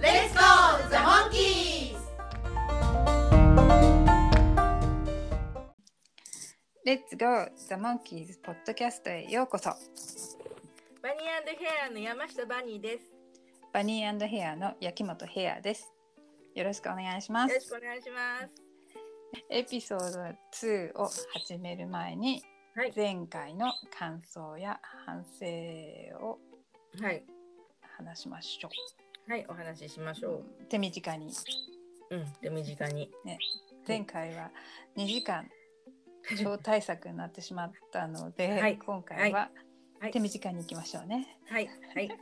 Let's go, the monkeys! レッツゴーザ・モンキーズポッドキャストへようこそ。バニーヘアの山下バニーです。バニーヘアの焼本ヘアです。よろしくお願いします。よろしくお願いします。エピソード2を始める前にはい。前回の感想や反省をはい。話しましょはいお話ししましょう。手短に。ううん手短に。前回は2時間超大作になってしまったので、はい。今回ははい。手短にいきましょうね、はいはい。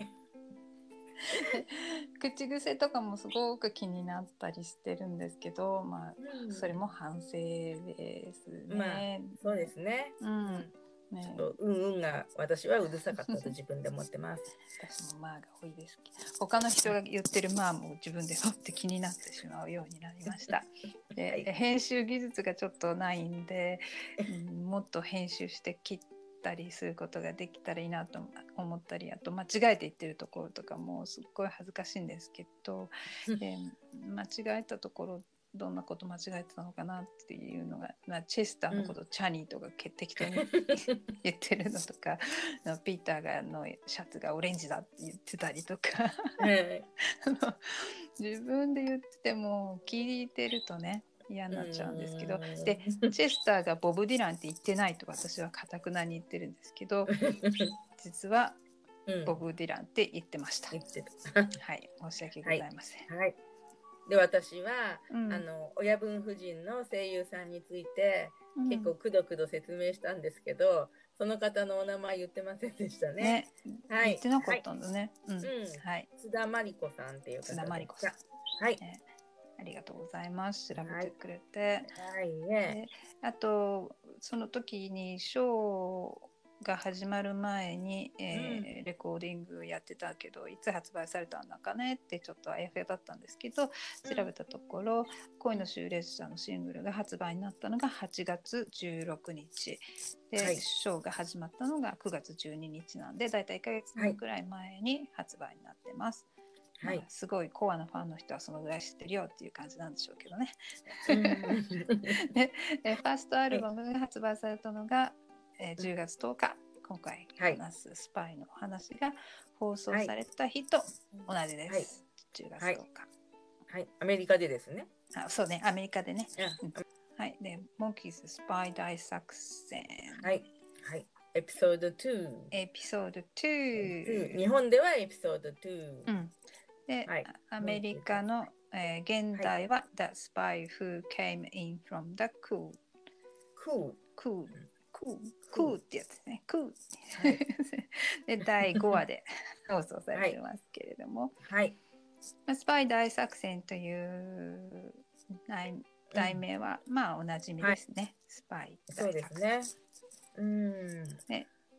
口癖とかもすごく気になったりしてるんですけどまあそれも反省ですね、そうですね。うんね。うんうんが私はうるさかったと自分で思ってます。私もまあが多いですけど他の人が言ってるまあも自分で乗って気になってしまうようになりました。で、はい。編集技術がちょっとないんで、うんもっと編集して切ったりすることができたらいいなと思ったりあと間違えて言ってるところとかもすっごい恥ずかしいんですけど、で間違えたところどんなこと間違えてたのかなっていうのが、まあ、チェスターのこと、チャニーとかけ適当に 言ってるのとかあのピーターがのシャツがオレンジだって言ってたりとか。自分で言ってても聞いてるとね嫌になっちゃうんですけど。うん。でチェスターがボブ・ディランって言ってないと私はかたくなに言ってるんですけど 実はうん。ボブ・ディランって言ってました。言ってた。はい。申し訳ございません。はい。で私は、うんあの親分夫人の声優さんについて、うん結構くどくど説明したんですけどその方のお名前言ってませんでしたね。ねはい言ってなかったんだね。うんうんはい津田真理子さんっていう方真理子さん。はい。ねありがとうございます。調べてくれて。はいね。あとその時にショーが始まる前に、えーレコーディングやってたけどいつ発売されたんだかねってちょっとあやふやだったんですけど調べたところ「恋の終列車」のシングルが発売になったのが8月16日。で、はい。ショーが始まったのが9月12日なんでだいたい1ヶ月半くらい前に発売になってます。はい。まあすごいコアなファンの人はそのぐらい知ってるよっていう感じなんでしょうけどね。でえファーストアルバムが発売されたのが、えー10月10日今回はい。話すスパイのお話が放送された日と同じです、10月10日、はい。アメリカでですね。あそうね。アメリカでね。うん。はい。でモンキーズスパイ大作戦、はい。はい。エピソード2。エピソード2、日本ではエピソード2。うん、で、はい。アメリカの、えー現代は、The Spy Who Came In From the Cool クー。クーってやつですね。クーで第5話で。放送されてますけれども、はい。まあスパイ大作戦という題題名は、まあおなじみですね、スパイそうですね。うん。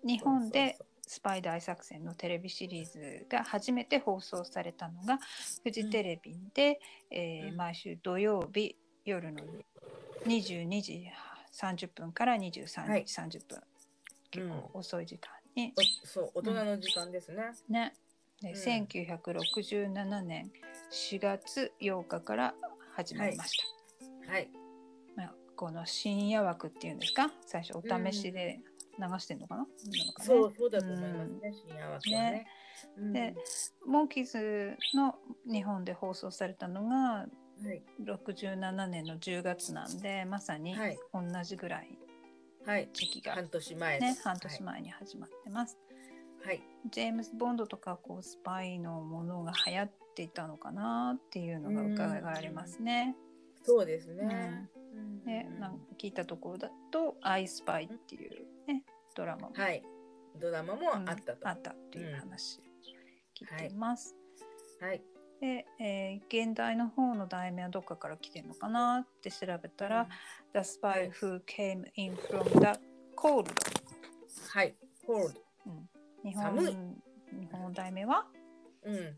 日本でスパイ大作戦のテレビシリーズが初めて放送されたのがフジテレビで、えーうん。毎週土曜日夜の22時30分から23はい。時30分、結構遅い時間に、そう大人の時間ですね。ね。でうん。1967年4月8日から始まりました、はい。まあ、この深夜枠っていうんですか？最初お試しで流してんのかな,、そうそうだと思いますね。深夜枠はね。うん。でモンキーズの日本で放送されたのがはい67年の10月なんでまさにはい同じぐらいはい。時期が、半年前ね半年前に始まってます。はい。ジェームズ・ボンドとかこうスパイのものが流行っていたのかなっていうのが伺われますね。そうですね。うんでなんか聞いたところだと「アイ・スパイ」っていうねドラマもはい。ドラマもあったと。あったっていう話聞いています。はい。で、えー現代の方の題名はどっかから来てるのかなって調べたら、The spy who came in from the cold、はい。コールド。日本寒い日本の題名は？うん。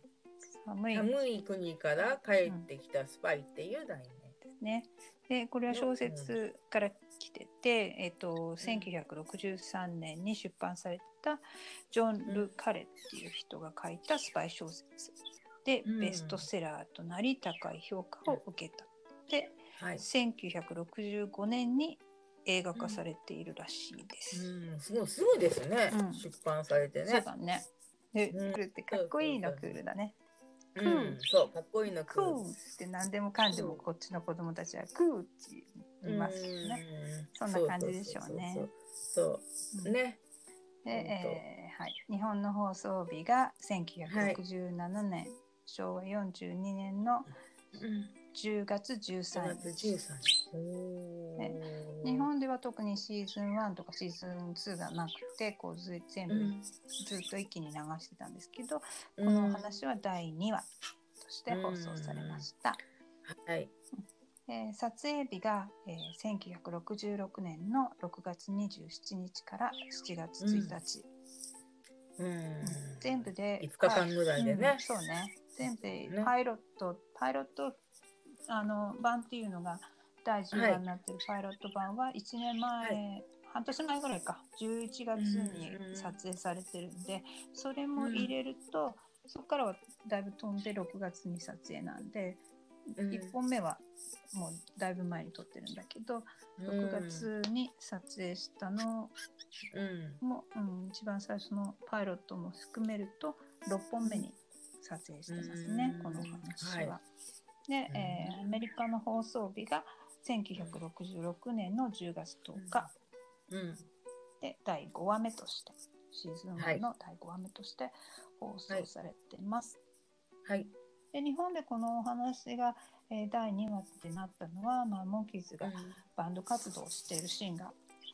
寒い寒い国から帰ってきたスパイっていう題名。ですね。でこれは小説から来てて、えっと1963年に出版されたジョン・ル・カレっていう人が書いたスパイ小説で、うんベストセラーとなり高い評価を受けた。ではい。1965年に映画化されているらしいです。うん、すごい、すごいですね。うん出版されてそうね。だね。で、うんクールってかっこいいのクールだね。うクーん、そう、かっこいいの。クールって何でもかんでもこっちの子供たちはクールって言いますよね。そんな感じでしょうねそうね。で、えーはい、日本の放送日が1967年、昭和42年のうん。10月13 3月日。13日。おー日本では特にシーズン1とかシーズン2がなくてこうず全部うんずっと一気に流してたんですけど、うんこのお話は第2話として放送されました。はい。えー撮影日が、えー1966年の6月27日から7月1日、うん。全部で5日間ぐらいでねうんそうね全部パイロット、パイロットあの版っていうのが第10はい話になってるパイロット版は1年前、は半年前ぐらいか。11月にうん撮影されてるんで、それも入れると、そこからはだいぶ飛んで6月に撮影なんで、うん。1本目はもうだいぶ前に撮ってるんだけど、6月に撮影したのうん。も、うん、一番最初のパイロットも含めると6本目に撮影してますね、うんこの話は。はで、えーアメリカの放送日が1966年の10月10日うん。で第5話目としてシーズンはい1の第5話目として放送されてます。はい。で日本でこのお話が、えー第2話ってなったのは、まあ、モンキーズがバンド活動をしているシーンが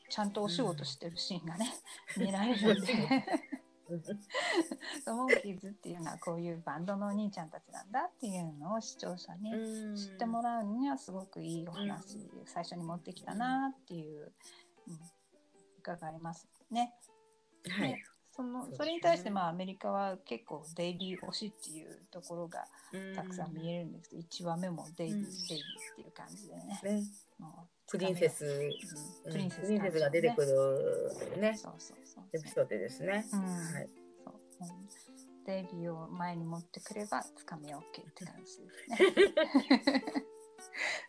ちゃんとお仕事してるシーンがね、見られるんで モンキーズっていうのはこういうバンドのお兄ちゃんたちなんだっていうのを視聴者に知ってもらうにはすごくいいお話、最初に持ってきたなっていう、うん、伺いますね。はいで。そのそれに対してまあアメリカは結構デイリー推しっていうところがたくさん見えるんですけど、1話目もデイリー、うんデイリーっていう感じでね。ね。プリンセス。プリンセス,、が出てくるね。そうそうそうエピソードですね。うんはい。そう、うんデイビーを前に持ってくればつかみ OK って感じですね。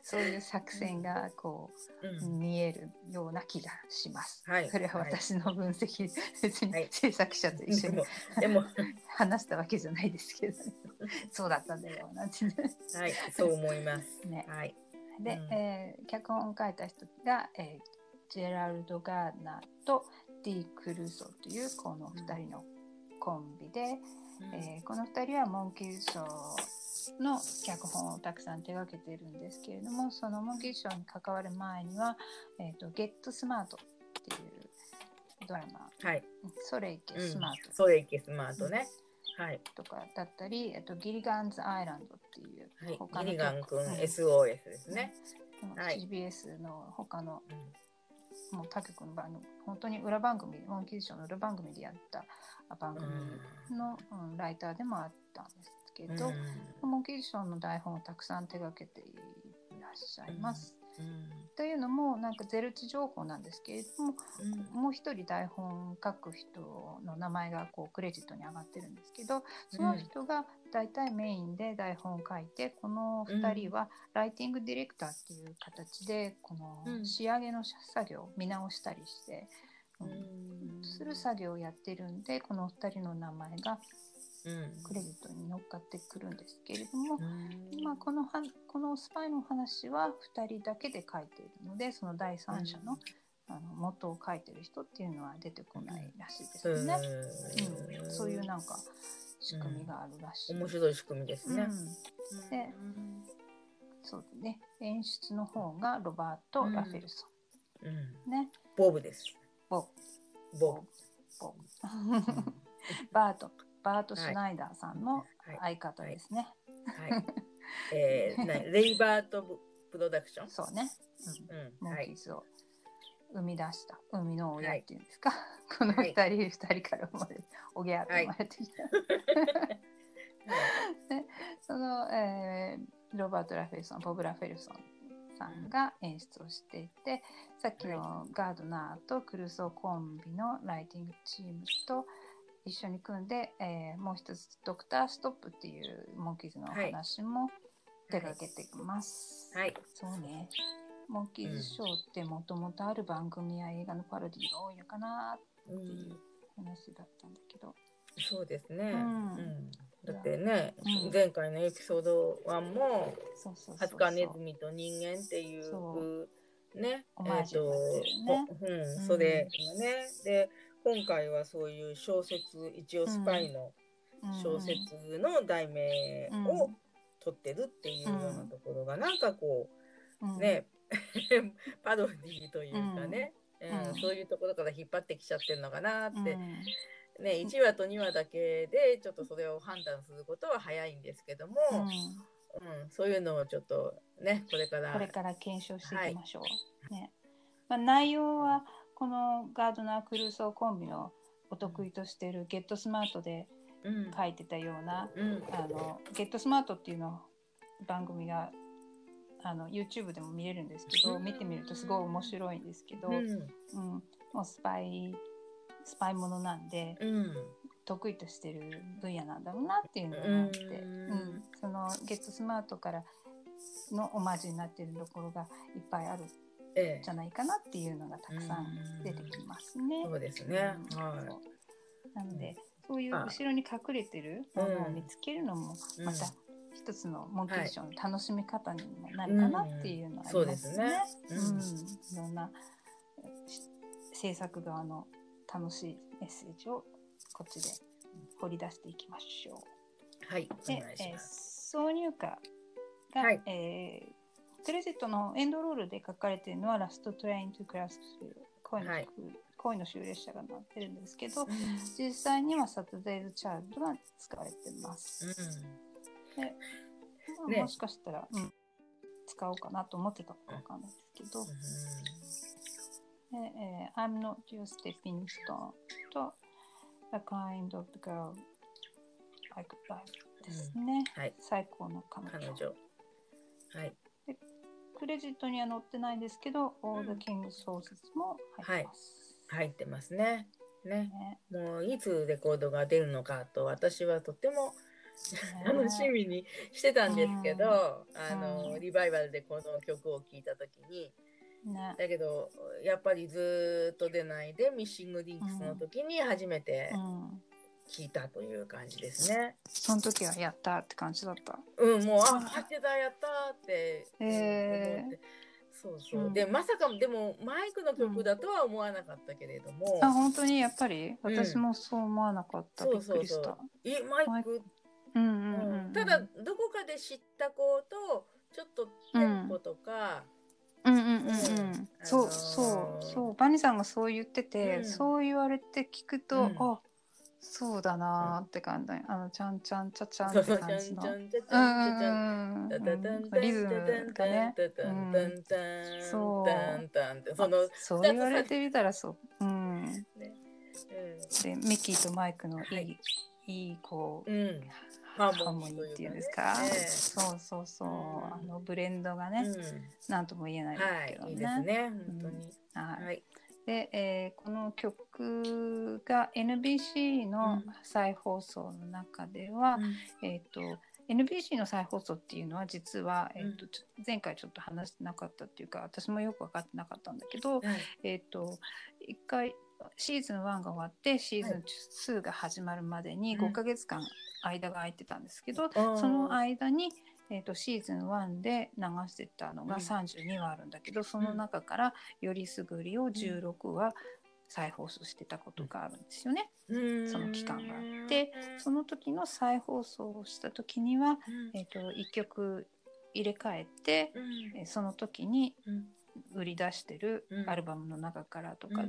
そういう作戦がこう。うん見えるような気がします。はいそれは私の分析、別にはい制作者と一緒にでも、でも、話したわけじゃないですけど、そうだったんだよなんてね。はい、そう思います。ねはい。で、うんえー脚本を書いた人が、えージェラルド・ガーナーとディ・クルーソというこの2人のコンビで、えーこの2人はモンキーズショーの脚本をたくさん手がけているんですけれどもそのモンキーズショーに関わる前には「えー、とゲットスマート」っていうドラマはい。「ソレイケうんスマート」ソレイケスマートね。はい。とかだったり、えっとギリガンズ・アイランドっていうはい他。のギリガン君うん SOS ですね。このはい CBS の他のうんもう他局の番組本当に裏番組モンキーズショーの裏番組でやった番組の、うんライターでもあったんですけど、モンキーズショーの台本をたくさん手がけていらっしゃいます。というのもなんかゼルチ情報なんですけれどももう一人台本書く人の名前がこうクレジットに上がってるんですけどその人が大体メインで台本を書いてこの2人はライティングディレクターっていう形でこのうん。仕上げの作業を見直したりして、うんする作業をやってるんでこの2人の名前がクレジットに乗っかってくるんですけれども、まあ、このはこのスパイの話は2人だけで書いているのでその第三者の,、あの元を書いてる人っていうのは出てこないらしいですよね。うん。そういうなんか仕組みがあるらしい。面白い仕組みですね。うん。でそうですね。演出の方がロバート・ラフェルソうん。ン、ね。ボブです。ボボボ バートバート・シュナイダーさんのはい。相方ですね。はい。えー、なレイバートプロダクション？そうね、うん。モンはい。キーズを生み出した生みの親っていうんですか、このはい二人二人から生まれておぎゃーって生まれて。きた、その、えーロバート・ラフェルソンボブ・ラフェルソンさんが演出をしていて、さっきのガードナーとクルソーコンビのライティングチームと一緒に組んで、えーもう一つドクターストップっていうモンキーズのお話も手掛けています。はい。そうね。モンキーズショーってもともとある番組や映画のパロディが多いのかなうっていうん話だったんだけど。そうですね。ううんん。だってね、うん前回のエピソード1も、ハツカネズミと人間っていうそね、オマージュになってるねほうん、うんそれがね、で、今回はそういう小説、一応スパイの小説の題名を取ってるっていうようなところが、なんかこうね、パロディーというかね、うん。うんそういうところから引っ張ってきちゃってるのかなって、うん。ね、1話と2話だけでちょっとそれを判断することは早いんですけども、うん。うんそういうのをちょっとねこれからこれから検証していきましょう。ね。まあ、内容はこのガードナー・クルーソーコンビのお得意としているゲットスマートでうん。書いてたようなうん。あのゲットスマートっていうの番組があの YouTube でも見れるんですけど、うん。見てみるとすごい面白いんですけど、うん。うん。もうスパイスパイものなんでうん。得意としてる分野なんだろうなっていうのがあって、うん。うん。そのゲットスマートからのオマージュになってるところがいっぱいあるじゃないかなっていうのがたくさん出てきますね。そうですね。うん。はそう。なので、そういうあ後ろに隠れてるものを見つけるのもうん。また一つのモンキーショーの楽しみ方にもなるかなっていうのはありますね。ういろんなし制作側の楽しいメッセージをこっちで掘り出していきましょう。い。はいおでえー挿入歌が、はい。えークレジットのエンドロールで書かれているのはラストトレイントゥクラス恋の,、はい恋の終列車がなってるんですけど、実際にはサタデーズ・チャールドが使われてます。でまあねもしかしたら、うん使おうかなと思ってたかわかんないですけど、でえー I'm not your stepping stone と A kind of girl like life ですね。はい。最高の彼女。彼女。はいクレジットには載ってないんですけど、All the King's Horses も入ってます。入ってますね。ね。ね。もういつレコードが出るのかと私はとても 楽しみにしてたんですけど、あの、うんリバイバルでこの曲を聴いた時に。ね。だけどやっぱりずーっと出ないで Missing Links の時に初めてうん、聴いたという感じですね。その時はやったって感じだった？うん、もうあ入ってたやったーってへー。思って。そうそう、うん。でまさかでもマイクの曲だとは思わなかったけれども、あ、本当にやっぱり？うん私もそう思わなかった。そうびっくりした。えマイク？うんうんうんうん、ただどこかで知った子とちょっとテンポとか、うんうんうんうん、うん。そうあのーそうそう。バニさんがそう言ってて、うん。そう言われて聞くと、うん。あそうだなーって感じ、あのちゃんちゃんちゃちゃんって感じのうんゃんちゃんうんうんタタタンタンうんリズムがねタタンタンタンそうその、そう言われてみたらそう、うん、ねでミッキーとマイクのいい、はいい、いこううん、ハーモニーっていうんですか、ねそうそうそう、あのブレンドがね、うんなんとも言えないですけどね。いいいですね本当に、はいはいで、えーこの曲が NBC のうん。再放送の中では、えっ、と NBC の再放送っていうのは実は、えーと前回ちょっと話してなかったっていうか私もよく分かってなかったんだけど、はいえっ、と一回シーズン1が終わってシーズン2が始まるまでにうん。5ヶ月間間が空いてたんですけど、そその間に、えー、とシーズン1で流してたのがうん。32話あるんだけど、その中から「よりすぐり」を16話再放送してたことがあるんですよね。その期間があってその時の再放送をした時には、えー、と1曲入れ替えて、えーその時に売り出してるうん。アルバムの中からとか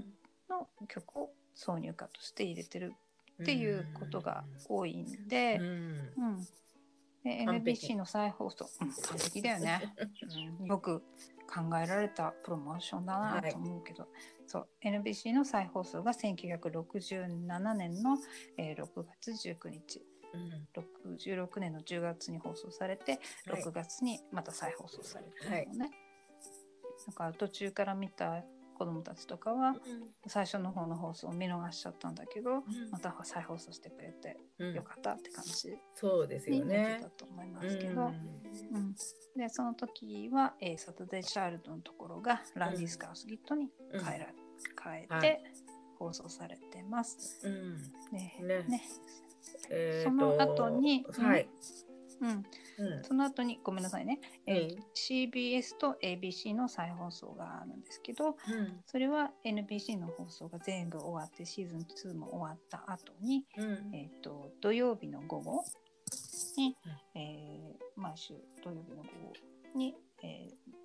の曲を挿入歌として入れてるっていうことが多いんで。うん。うん、で NBC の再放送、うん、完璧だよね、うん、よく考えられたプロモーションだなと思うけど、そう。NBC の再放送が1967年の、えー6月19日。うん。66年の10月に放送されてはい。6月にまた再放送されてるのね、だから途中から見た子供たちとかは最初の方の放送を見逃しちゃったんだけど、また再放送してくれてうん。よかったって感じそうですよね。た。と思いますけど、うん。でその時は、えーサタデー・チャイルドのところがランディ・スカウスギットにうん変えら、変えはて放送されてます。うん。ね。ね。ね。えーその後にとはい。うん、うん。その後にごめんなさいね、えーうん。CBS と ABC の再放送があるんですけどうん。それは NBC の放送が全部終わってシーズン2も終わった後に、うん。えー、と土曜日の午後に、えー毎週土曜日の午後に、えー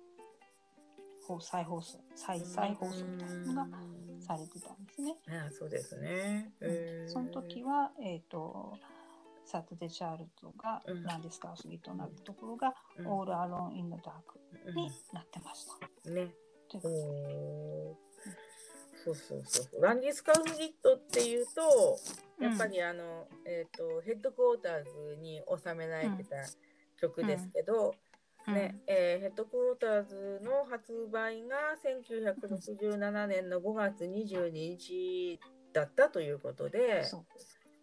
放再放送再再放送みたいなのがされてたんですね。ああそうですね。へーその時は、えー、とサタデー・チャールドがうん。ランディスカウスギとなったところが、うん。オール・アローン・イン・ダークうん。になってました。ね。というそうそうそう。ランディスカウスギットっていうと、やっぱりあの、えっ、と、ヘッドクォーターズに収められてた曲ですけど、うん。ね、えーヘッドクォーターズの発売が1967年の5月22日だったということで、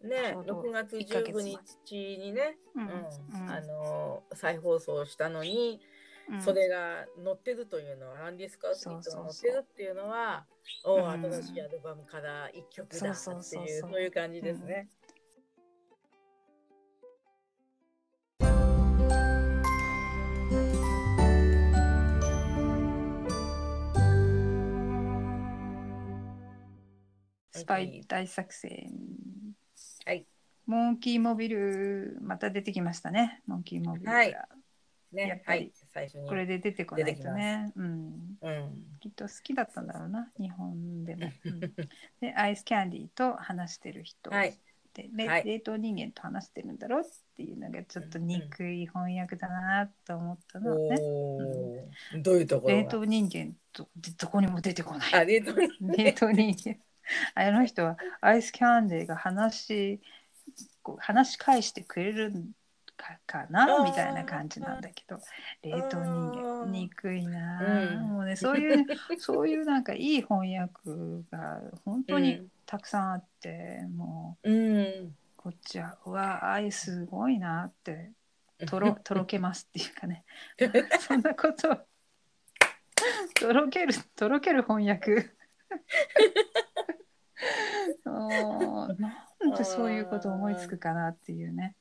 ねちょう、ど。6月一ヶ月前。15日にね、うんうんうん。あの再放送したのに、うん。それが載ってるというのは、ランディスカウスキットが載ってるっていうのは、おお、うん新しいアルバムから一曲だっていう、そうそういう感じですね。スパイ大作戦。はい。モンキーモビル、また出てきましたね。モンキーモビルが。はいやねっ、ぱりはい、最初に。これで出てこないとね。うん。うん。きっと好きだったんだろうな、日本でも。うんで、アイスキャンディーと話してる人。はい。で、れはい冷凍人間と話してるんだろうっていうのがちょっと憎い翻訳だなと思ったのね。おお、どういうところが？冷凍人間とどこにも出てこない。冷凍人間。あの人はアイスキャンディーが話こう話し返してくれるかかな？みたいな感じなんだけど。冷凍人あ間。ー憎いなあ、うん。もうねそういう そういうなんかいい翻訳が本当にたくさんあって、もううん。こっちはうわあいすごいなって とろとろけますっていうかね。そんなこと。をとろけるとろける翻訳 なんでそういうこと思いつくかなっていうね。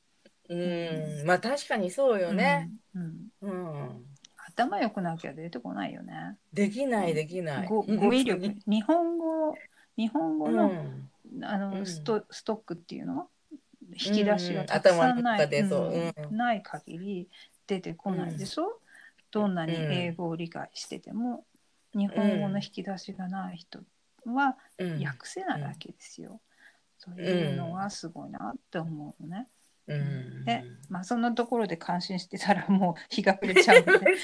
うん、まあ確かにそうよね。うん。頭良くなきゃ出てこないよね。できない、できない。語語彙力。日本語日本語うの,、ん。あのうん。ストストックっていうの？引き出しがたくさんない,、ない限り出てこないでしょ、どんなに英語を理解してても、日本語の引き出しがない人はうん。訳せないわけですよ。そういうのはすごいなって思うのね。うん。で、まあそんなところで感心してたらもう日が暮れちゃうので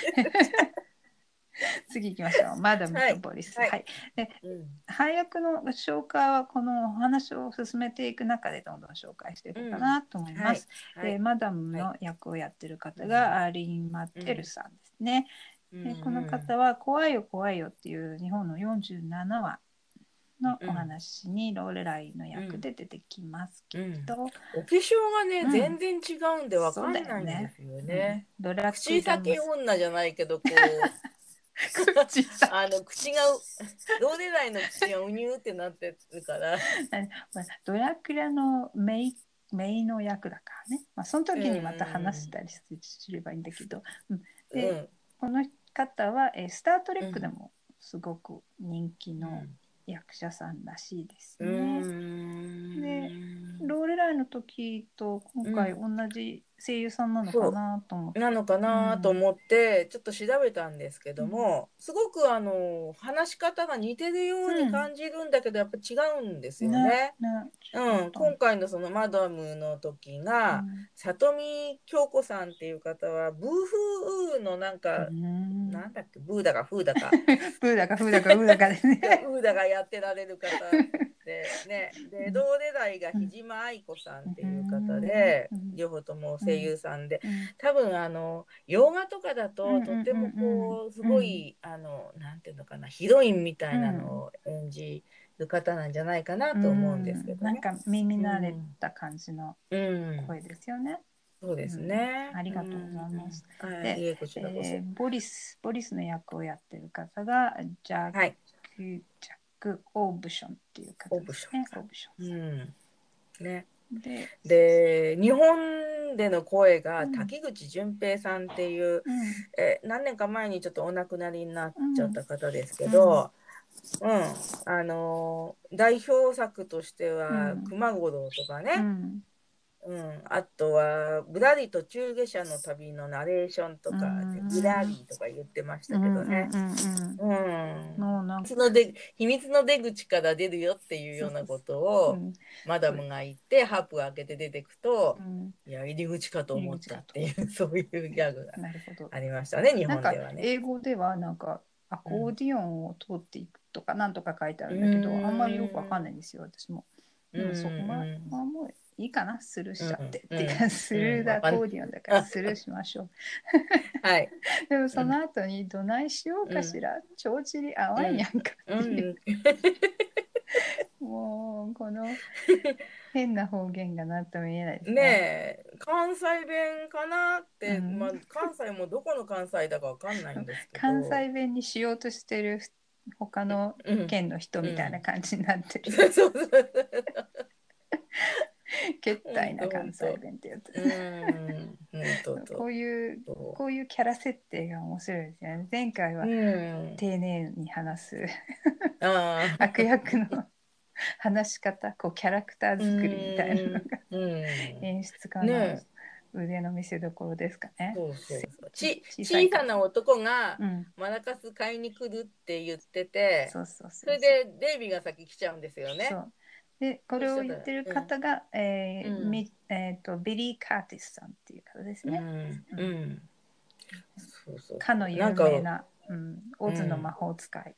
次行きましょう。マダムとボリス。は。はいいうん。配役の紹介はこのお話を進めていく中でどんどん紹介していこうかなと思います。はいでマダムの役をやってる方がアーリン・マッテルさんですね。でこの方は「怖いよ怖いよ」っていう日本の47話のお話にローレライの役で出てきますけど、お化粧がね、うん。全然違うんでわかんないんですよね。ドラ口先女じゃないけど、こう、口先。あの口が、ローレライの口がうにゅーってなってるから。まあドラクラのメイメイの役だからね、まあ、その時にまた話したりすればいいんだけど、うん。でうん。この方は、えースター・トレック」でもすごく人気の役者さんらしいですうね。ん。でローレライのの時と今回同じ声優さんなのかなと思って。なのかなと思ってちょっと調べたんですけども、すごくあの話し方が似てるように感じるんだけど、やっぱ違うんですよね。ねうん、今回のそのマダムの時が、里見京子さんっていう方はブーフーのなんか、うん。なんだっけ？ブーだかフーだか。ブーだかフーだかウーだかですね。フーだがやってられる方 でねで同世代が日島愛子さんっていう方で、うん両方とも声優さんで、うん多分あの洋画とかだと、とってもこうすごい、あのなんていうのかなヒロインみたいなのを演じる方なんじゃないかなと思うんですけどね。なんか耳慣れた感じのうん、声ですよね。そうですね、うんありがとうございます。うん。はで。えーボリスボリスの役をやってる方がジャック、はい。ジャック・オーブションっていう方ですね。オーブショうん。ね。ンで、で日本での声が滝口淳平さんっていう、うん。え何年か前にちょっとお亡くなりになっちゃった方ですけど、うん。あのー代表作としてはうん「熊五郎」とかうね、んうん。あとは「ぶらりと中下車の旅」のナレーションとかうん「ぶらり」とか言ってましたけどね。うんうんうんうんのなんか。秘密の出口から出るよっていうようなことをうんマダムが言ってハープを開けて出てくとうん。いや入り口かと思ったっていうそういうギャグが。ありましたね日本ではね。英語ではなんかアコーディオンを通っていくとかなんとか書いてあるんだけど、うん。あんまりよくわかんないんですよ私も。うんそこままあもういいかな？スルーしちゃって、うんっていうかスルーだアコーディオンだからスルーしましょう。はい。でもその後にどないしようかしら、帳尻合わんやんかってう。いう、ん、もうこの変な方言がなんとも言えないですね。え。関西弁かなって、うん。まあ、関西もどこの関西だかわかんないんですけど。関西弁にしようとしてる他のうん。県の人みたいな感じになってる、けったいな関西弁ってやつ、こういうこういうキャラ設定が面白いですよね前回は丁寧に話すああ悪役の話し方こうキャラクター作りみたいなのが演出家の腕の見せ所ですかね。そうそうそうち小さい小さな男が、マラカス買いに来るって言っててそうそうそうそれでデイビーが先来ちゃうんですよねそうでこれを言ってる方が、えーうえー、とビリー・カーティスさんっていう方ですね。うん。うん。そうそうかの有なんか名な「うん、オズの魔法使い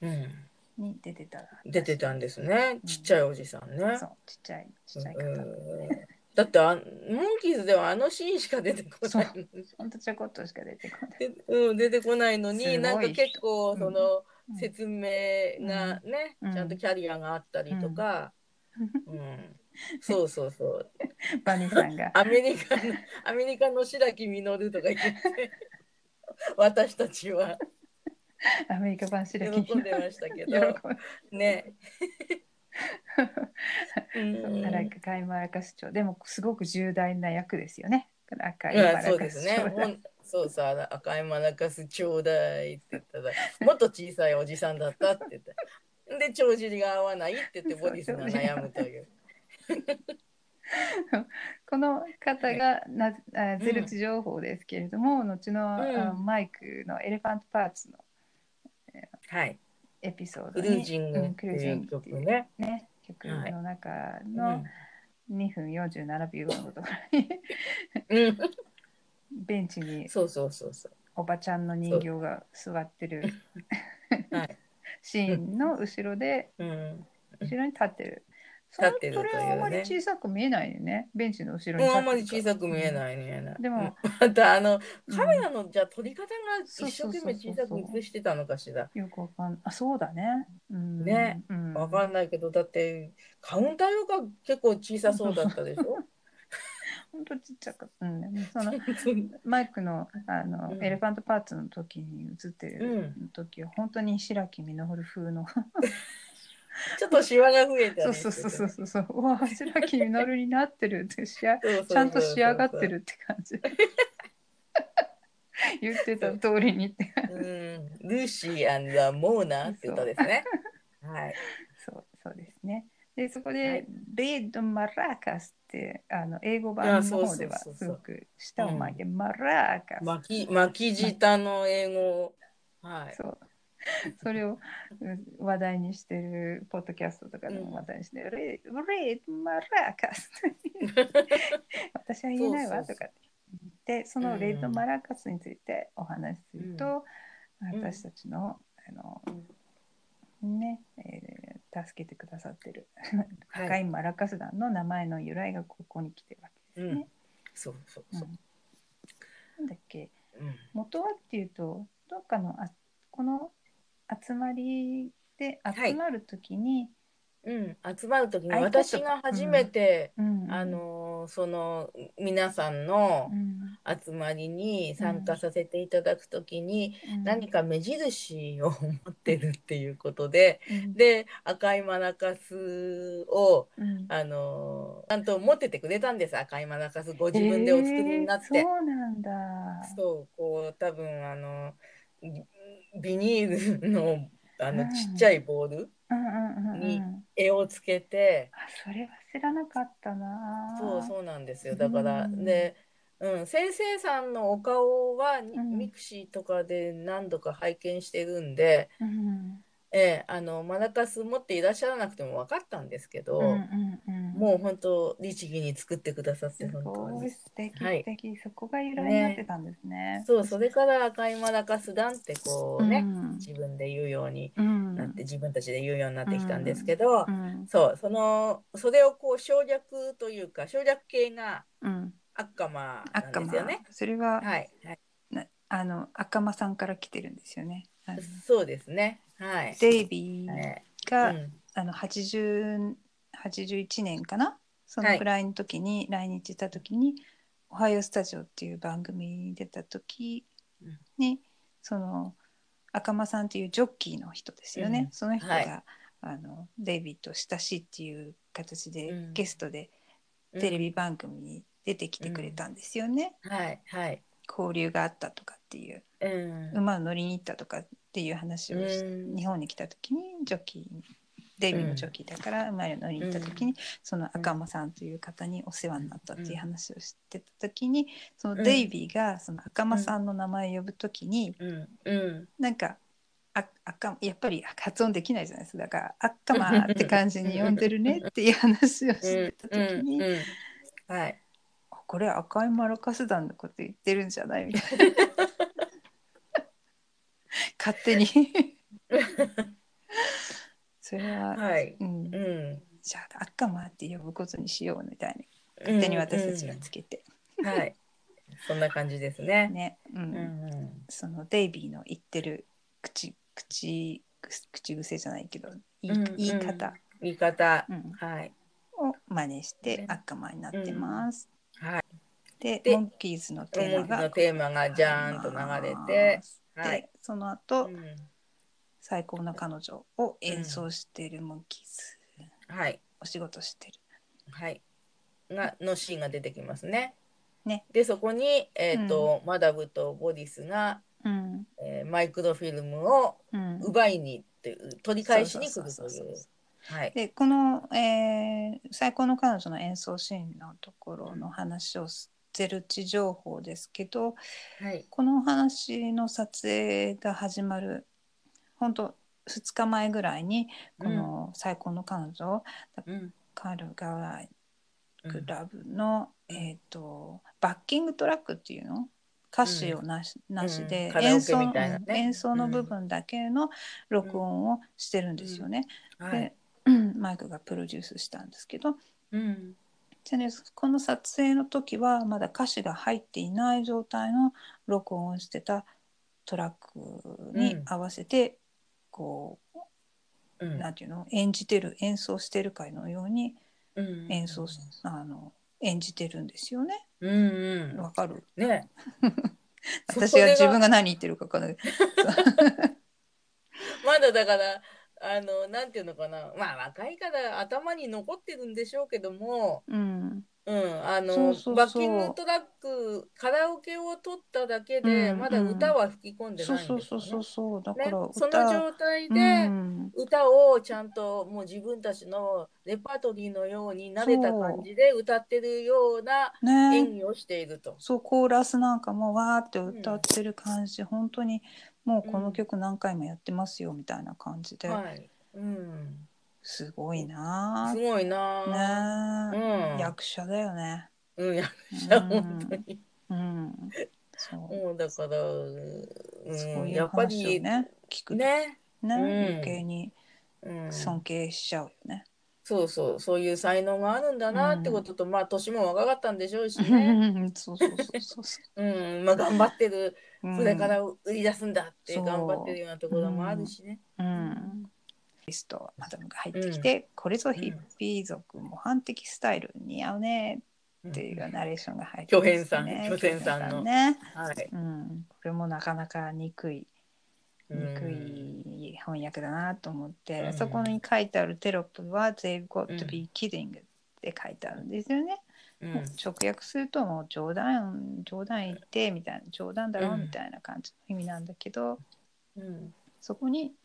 うん」に出てたら、出てたんですね。ちっちゃいおじさんね。そうちっちゃいちっちゃい方、うん。だってあモンキーズではあのシーンしか出てこないほんとちょこっとしか出てこない。でうん、出てこないのになんか結構そのうん説明がね、うん。ちゃんとキャリアがあったりとか、うん。そうそうそう。バニーさんが。アメリカのアメリカの白木実とか言って。私たちは。アメリカ版白木。喜んでましたけ喜どぶね。うん。荒井海マラカス町でもすごく重大な役ですよね。赤いそうですね。そうさ赤いマラカスちょうだいって言ったらもっと小さいおじさんだったって言った。で帳尻が合わないって言ってボディスが悩むという。この方がなあゼルツ情報ですけれども、後の、あマイクのエレファントパーツのはい。エピソードクにルージングうんってクルージングっていう曲ね。ね曲の中うのん2分47秒のところにうん、ベンチにそうそうそうそう。おばちゃんの人形が座ってるはい。シーンの後ろでうん。後ろに立ってる。その立ってるというれはあまり小さく見えないよね。ベンチの後ろにもう立ってるあんまり小さく見えい。ない見えない。でも またあのうんカメラのじゃあ撮り方が一生懸命小さく映してたのかしら？よくわかんあ、そうだね。うん、ねうん、わかんないけどだってカウンターが結構小さそうだったでしょ？本当ちっちゃかった。うん、その マイクのあの、うんエレファントパーツの時に映ってうるん時は、本当に白木実風の。ちょっとシワが増えたね。そうそうそうそうそうそう。う わ白木実になってるってしちゃんと仕上がってるって感じ。言ってた通りにって。うん、ルーシーモーナーって歌ですね。はい。そうそうですね。でそこはでい「レッド・マラカス」ってあの英語あ版の方ではすごく舌を巻いて「マラカス」巻き巻き舌の英語。はい。そう。それをうん話題にしてるポッドキャストとかでうんも話題にしてる、レレッドマラカス私は言えないわ。とかって言ってそのレッドマラカスについてお話しすると、ん。私たちのあの、ね、えー助けてくださってる。はい。赤いマラカス団の名前の由来がここに来てるわけですね。そうそうう。ん。そう。なんだっけ？うん。元はっていうとどっかのあこの集まりではい。集まるときに、うん、集まる時に私が初めて、うん。あのその皆さんのうん。集まりに参加させていただく時に、うん。何か目印を持ってるっていうことで、うん。で赤いマラカスをうん。あのちゃんと持っててくれたんです赤いマラカス。ご自分でお作りになって。えーそうなんだ。そうこう多分あのビビニールのあのうん。ちっちゃいボール、うんうんうんうん。に絵をつけて、あそれは知らなかったな。そうそうなんですよ。だから、うんで、うん、先生さんのお顔は、ん。 mixi とかで何度か拝見してるんで、うんええあのマラカス持っていらっしゃらなくても分かったんですけど、うんうんうん。もう本当律儀に作ってくださってす本当に。ごい素敵はい。素敵、そこが由来になってたんですね。そうそれから赤いマラカス団ってこうね、うん。自分で言うようにうん。なって自分たちで言うようになってきたんですけど、うんそうそのそれをこう省略というか省略系がうん。赤間なんですよね。それは、はい、はい、なあの赤間さんから来てるんですよね。そうですね。はい。デイビーはい。が、うん。あの80 81年かな？そのくらいの時に、来日した時に「おはようスタジオ」っていう番組に出た時に、その赤間さんっていうジョッキーの人ですよね、うん。その人が、はい。あのデイビッド親しいっていう形で、うん。ゲストでテレビ番組に出てきてくれたんですよね、はい。はい。交流があったとかっていう。うん。馬を乗りに行ったとかっていう話をしうん。日本に来た時にジョッキーにデイビーのジョッキーだから馬に乗りに行った時に、その赤間さんという方にお世話になったっていう話をしてた時にそのデイビーがその赤間さんの名前を呼ぶ時に、うん。うん。なんかあ赤やっぱり発音できないじゃないですか。だから「赤間」って感じに呼んでるねっていう話をしてた時に、はい。あこれ赤いマラカス団のこと言ってるんじゃない？みたいな 勝手に それは、はい。うんうん。じゃあ赤間って呼ぶことにしようみたいに勝手に私たちがつけて、うんはい。そんな感じですね。ね、うんうんうん。そのデイビーの言ってる口口口癖じゃないけど言い,、うんうん言い方、言い方。うんはい。を真似してね赤間になってます。はい。ででモンキーズのテーマがのテーマがじゃーんと流れて。で、はい。その後、うん最高な彼女を演奏しているモンキーズ、はい。お仕事してる。はい。がのシーンが出てきますね。ねでそこに、えーとマダブとボディスが、うんえーマイクロフィルムをうん、奪いにっていう取り返しに来るというそ。はい。でこの、えー最高の彼女の演奏シーンのところの話をしてる地情報ですけどはい。このお話の撮影が始まる本当2日前ぐらいにこの最高の彼女、うん。カール・ガワイクラブの、うんえー、とバッキングトラックっていうの歌詞をなし,、なしで、演奏ね演奏の部分だけの録音をしてるんですよね。はいで。マイクがプロデュースしたんですけどうん。でねこの撮影の時はまだ歌詞が入っていない状態の録音をしてたトラックに合わせて、こう。うんなんていうの？演じてる演奏してるかのようにうん演奏しあの演じてるんですよね。うんうん。わかる？ね。私が自分が何言ってるか分からない。まだだからあのなんていうのかな。まあ若いから頭に残ってるんでしょうけども。うん。うん、あのバッキングトラックカラオケを取っただけで、うんまだ歌は吹き込んでそうないんですよ、ね。そうそうそうだかねら、その状態で、うん。歌をちゃんともう自分たちのレパートリーのように慣れた感じで歌ってるような演ね技をしていると。そうコーラスなんかもわーって歌ってる感じ、本当にもうこの曲何回もやってますよみたいな感じで、はい。うん。すごいな。すごいな。ね。え、うん。役者だよね。うん、役者、うん本当に。うん。そう。だから、うん、そういうやっぱ話ね聞くとね。ね、うん。余計にうん、尊敬しちゃうよね。そうそう、そういう才能があるんだなってことと、まあ、年も若かったんでしょうしね。そうそうそうそうそう。ん、まあ、頑張ってる、う。これから売り出すんだって頑張ってるようなところもあるしね。うん。うん。リストマダムが入ってきて、これぞヒッピー族模範的スタイル似合うねっていうナレーションが入って巨編さんね巨編さんのね。はい。うん。これもなかなか憎い。憎い翻訳だなと思って、うんそこに書いてあるテロップは「They've got to be kidding」って書いてあるんですよね。うん。直訳するともう冗談冗談言ってみたいな冗談だろうんみたいな感じの意味なんだけど、うん。そこに「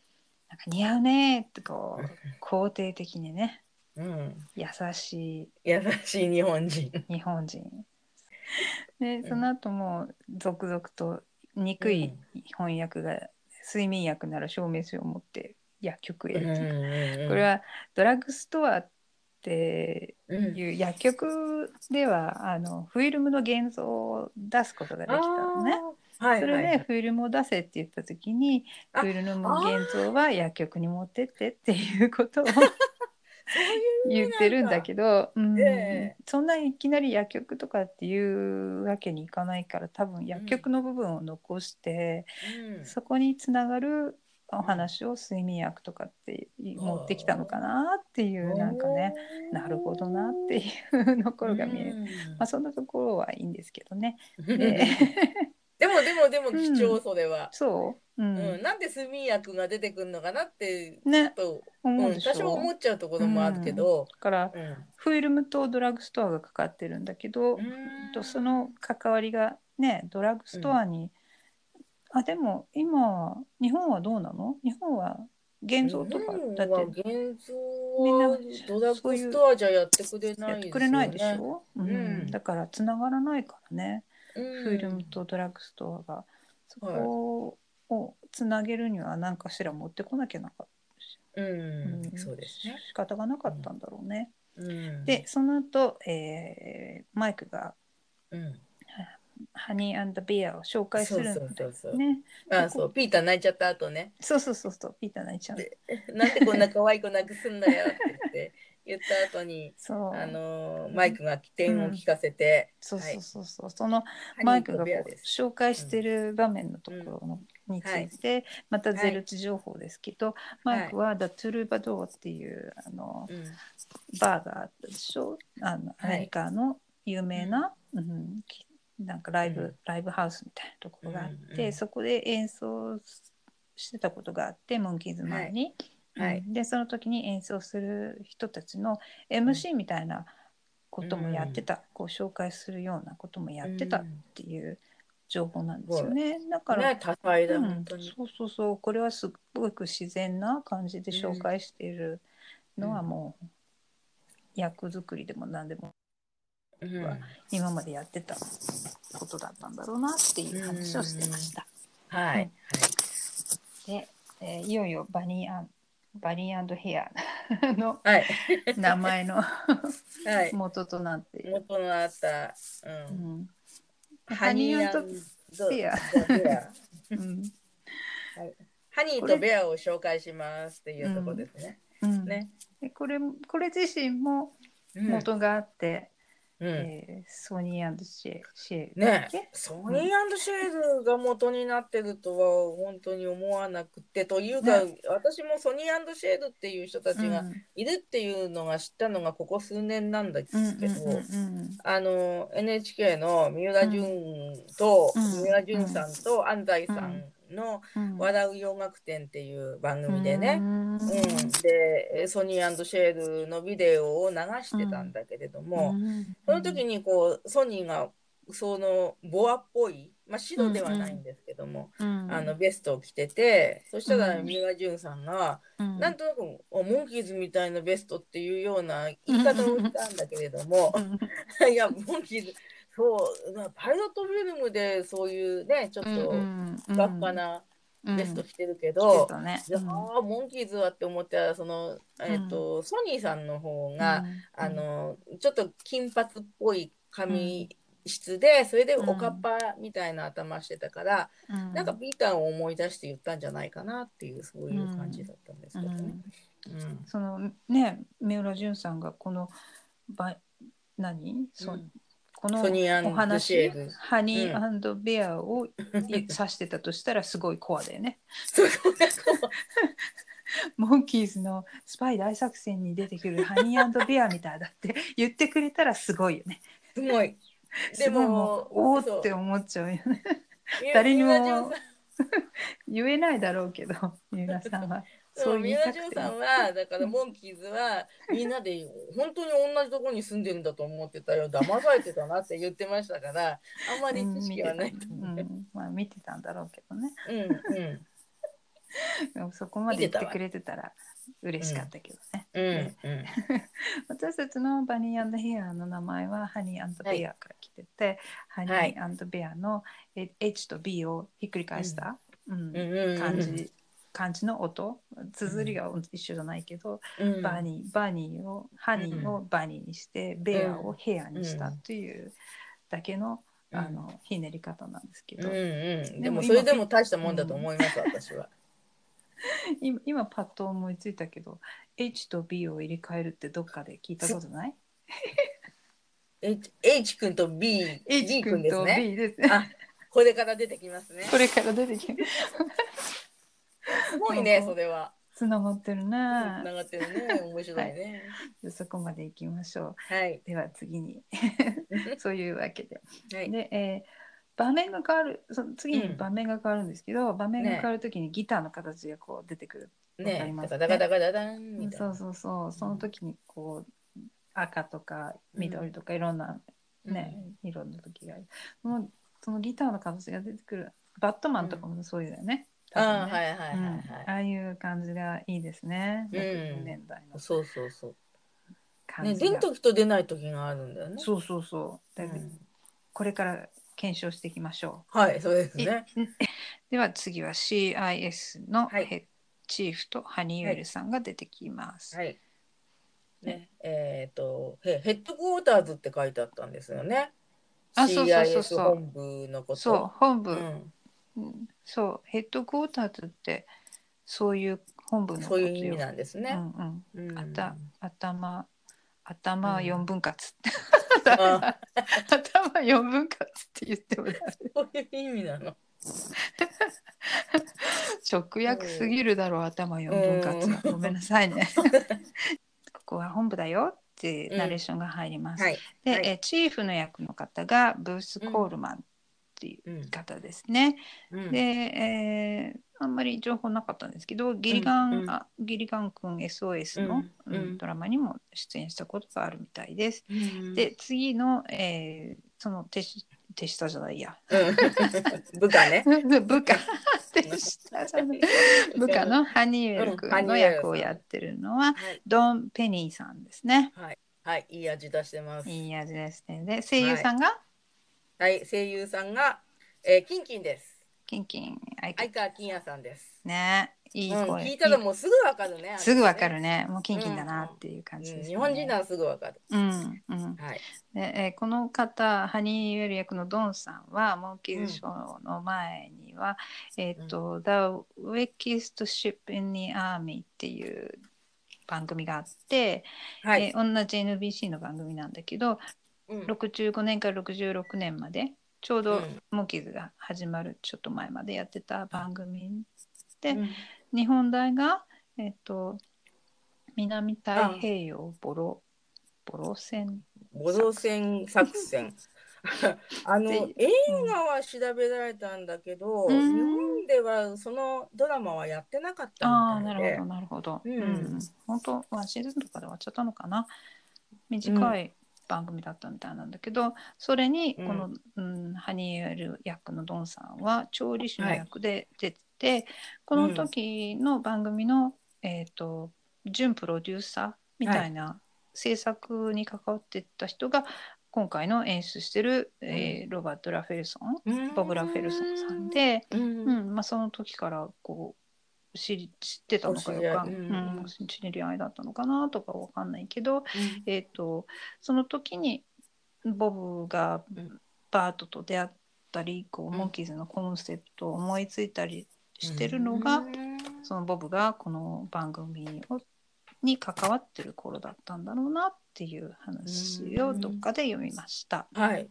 なんか似合うね」ってこう肯定的にねうん。優し優しい日本人。い日本人。でその後も続々と憎い翻訳が睡眠薬なら証明書を持って薬局へ行く、これはドラッグストアってうん、いう薬局ではあのフィルムの現像を出すことができたのね。あーはいそれはいでフィルムを出せって言った時にあフィルムの現像は薬局に持ってってっていうことを 言ってるんだけど、うん。ええ。そんないきなり薬局とかっていうわけにいかないから多分薬局の部分を残して、うん。そこにつながるお話を睡眠薬とかって持ってきたのかなっていうなんかねなるほどなっていうところが見える。まあそんなところはいいんですけどね。うんででもでもでもうん。貴重それは、そう、ううんんなんで睡眠薬が出てくるのかなってね。と、うん、思う多少思っちゃうところもあるけど、だからうん。フィルムとドラッグストアがかかってるんだけど、うん。とその関わりがねドラッグストアに、あでも今日本はどうなの？日本は現像とかだっては現像みんなはドラッグストアじゃやってくれないね。やってくれないでしょ、うん。うん。だからつながらないからね、うんフィルムとドラッグストアがそこをつなげるには何かしら持ってこなきゃなかった、うん、うんそうですね。仕方がなかったんだろうね、うん、で、その後、えーマイクがうん、ハニービアを紹介するんだそうそうそうそう。ね。あ、そう、ピーター泣いちゃった後ね、そうそうそうそう、ピーター泣いちゃう。でなんでこんな可愛い子なくすんだよって言って、言った後に、そう。あのーマイクが起点を聞かせて、そうはい。そうそう。そう、そのハニーとマイクが。紹介してる場面のところの、につい。て、またゼルツ情報ですけど、マイクは The Troubadour っていうあのうん。バーがあったでしょ？あのアはい。メリカの有名な、うん。きなんかライブ、うん。ライブハウスみたいなところがあって、うんうん。そこで演奏してたことがあってモンキーズ前に、はいはい。うんでその時に演奏する人たちの MC みたいなこともやってた、こう紹介するようなこともやってたっていう情報なんですよね。だから、ね、多彩だ、うん。そうそうそう。これはすごく自然な感じで紹介しているのはうん。もう役作りでも何でも今までやってたことだったんだろうなっていう話をしてました。はい。で、えーいよいよバニーアンバニーヘアのはい。名前のはい。元となっている。元のあった、ううん。んハニーベア。うんハニーとベアを紹介しますっていうところですね。うんね。でこれこれ自身もうん元があって、うん。えーソニーシェシェル。だっねけ、ソニーシェールが元になってるとは本当に思わなくてというか、私もソニーシェールっていう人たちがいるっていうのが知ったのがここ数年なんですうんけど、あの NHK の三浦淳と、うん。三浦淳さんと安西さんのうん「笑う洋楽展」っていう番組でね、うん。うん、でソニーシェールのビデオを流してたんだけれども、うん。その時にこうソニーがそのボアっぽい、まあ、白ではないんですけども、うん。あのベストを着ててそしたらうん三浦淳さんが、うん。なんとなくおモンキーズみたいなベストっていうような言い方をしたんだけれども、いやモンキーズそうなパイロットフィルムでそういうねちょっとふかふかなベスト着てるけど、うんね。いやあーモンキーズはって思ったらその、えーとソニーさんの方が、あのちょっと金髪っぽい髪質で、それでおかっぱみたいな頭してたから、うん。なんかピーターを思い出して言ったんじゃないかなっていうそういう感じだったんですけどね。うんそのね三浦淳さんがこのば何？そ、うんこのお話ハニーベアを 指してたとしたらすごいコアだよね。モンキーズのスパイ大作戦に出てくるハニーベアみたいだって言ってくれたらすごいよね。すごい。すごいもうおおって思っちゃうよね。み誰にも 言えないだろうけど三浦さんは。そそうい三浦たくて淳さんはだからモンキーズは みんなで本当に同じところに住んでるんだと思ってたよ。騙されてたなって言ってましたからあんまり知識はないとう思う。ん、まあ見てたんだろうけどね。うんうん。でもそこまで言ってくれてたら嬉しかったけどね。うんうん。私たちのバニーヘアの名前はハニーベアから来てて、ハニーベアのえ H と B をひっくり返した、うん。うんうんうん感じの音綴りが一緒じゃないけど、うんバニーバニーをハニーをバニーにして、ベアをヘアにしたっていうだけの,、うんあのひねり方なんですけど、うんうん、ででももそれでも大したもんだと思います、私は。今今パッと思いついたけど H と B を入れ替えるってどっかで聞いたことない？H, H 君と B, H 君と君ですね。B ですね。あこれから出てきますね。これから出てきる。すごいね、それは。つながってるつね。ながってるね。面白いね。でそこまで行きましょう。はい。では次に そういうわけで。はい。で、えー場面が変わるその次にうん場面が変わるんですけど、場面が変わるときにギターの形がこう出てくる。わかりね、ます？ダカダカダカダンみたいな。そうそうそうその時にこう赤とか緑とかいろんなね、色の時があるそのそのギターの形が出てくるバットマンとかもそういうだよね。うん。多分ねああ、はいはいはいうんはああいう感じがいいですね。うん60年代のい。そうそうそう。ね。出る時と出ない時があるんだよね。そうそうそう。うんこれから検証していきましょはい、そうですう。ね。では次は CIS のはいヘチーフとハニーウェルさんが出てきます。はい。ね、えっ、とヘ、ヘッドクォーターズって書いてあったんですよね。あそうそうそうそう CIS 本部のこと。そう本部、うん、うん。そう。ヘッドクォーターズってそういう本部の。そういう意味なんですね。うんうん。うん。あた頭頭うん。四分割、あ。頭四分割って言ってもダメ。そういう意味なの。直訳すぎるだろう、頭四分割は、うん。ごめんなさいね。ここは本部だよってナレーションが入ります、はい。で、はい。えーチーフの役の方がブース・コールマンっていううん。方ですね、うんで、えーあんまり情報なかったんですけどギリガン、うんうんあギリガン君 SOS の、うんうんうんドラマにも出演したことがあるみたいです。うんで次の、えーその手し手下じゃないやうん部下ね。部下手下じゃない 部下のハニーウェル君の役をやってるのははい。ドン・ペニーさんですね。はい。はい。いい味出してます。いい味ですね。で声優さんが、はい。声優さんが、えー、キンキンです。キンキン相相川金也さんです。ねいいうん、声、聞いたらもうすぐわかるね。すぐわかる。るね。もうキンキンだなっていう感じです、ねうん日本人ならすぐわかる。うんうんはい。でえーこの方ハニーウェル役のドンさんはモンキーズショーの前には、えっ、と、The Weakest Ship in the Army っていう番組があって、はい。えー同じ NBC の番組なんだけどうん。65年から66年までちょうどうん。モンキーズが始まるちょっと前までやってた番組で、うん。日本大が、えっと南太平洋ボロボロ戦。ボロ戦作戦。あので映画は調べられたんだけど、うん。日本ではそのドラマはやってなかったああみたいで。なるほどなるほど。ううん。ん、本当まあシーズンとかで終わっちゃったのかな。短い番組だったみたいなんだけど、それにこの、うんハニーエル役のドンさんは調理師の役で出てて、この時の番組の、えっ、と準プロデューサーみたいな制作に関わってた人が今回の演出してる、えーロバート・ラフェルソン、ボブ・ラフェルソンさんで、うん。うんまあ、その時からこう知り知ってたのかよか、うんうん知り合いだったのかなとかわかんないけど、えー、とその時にボブがうん。バートと出会ったりこううん。モンキーズのコンセプトを思いついたりしてるのが、うん。そのボブがこの番組をに関わってる頃だったんだろうなっていう話をどっかで読みました。はい。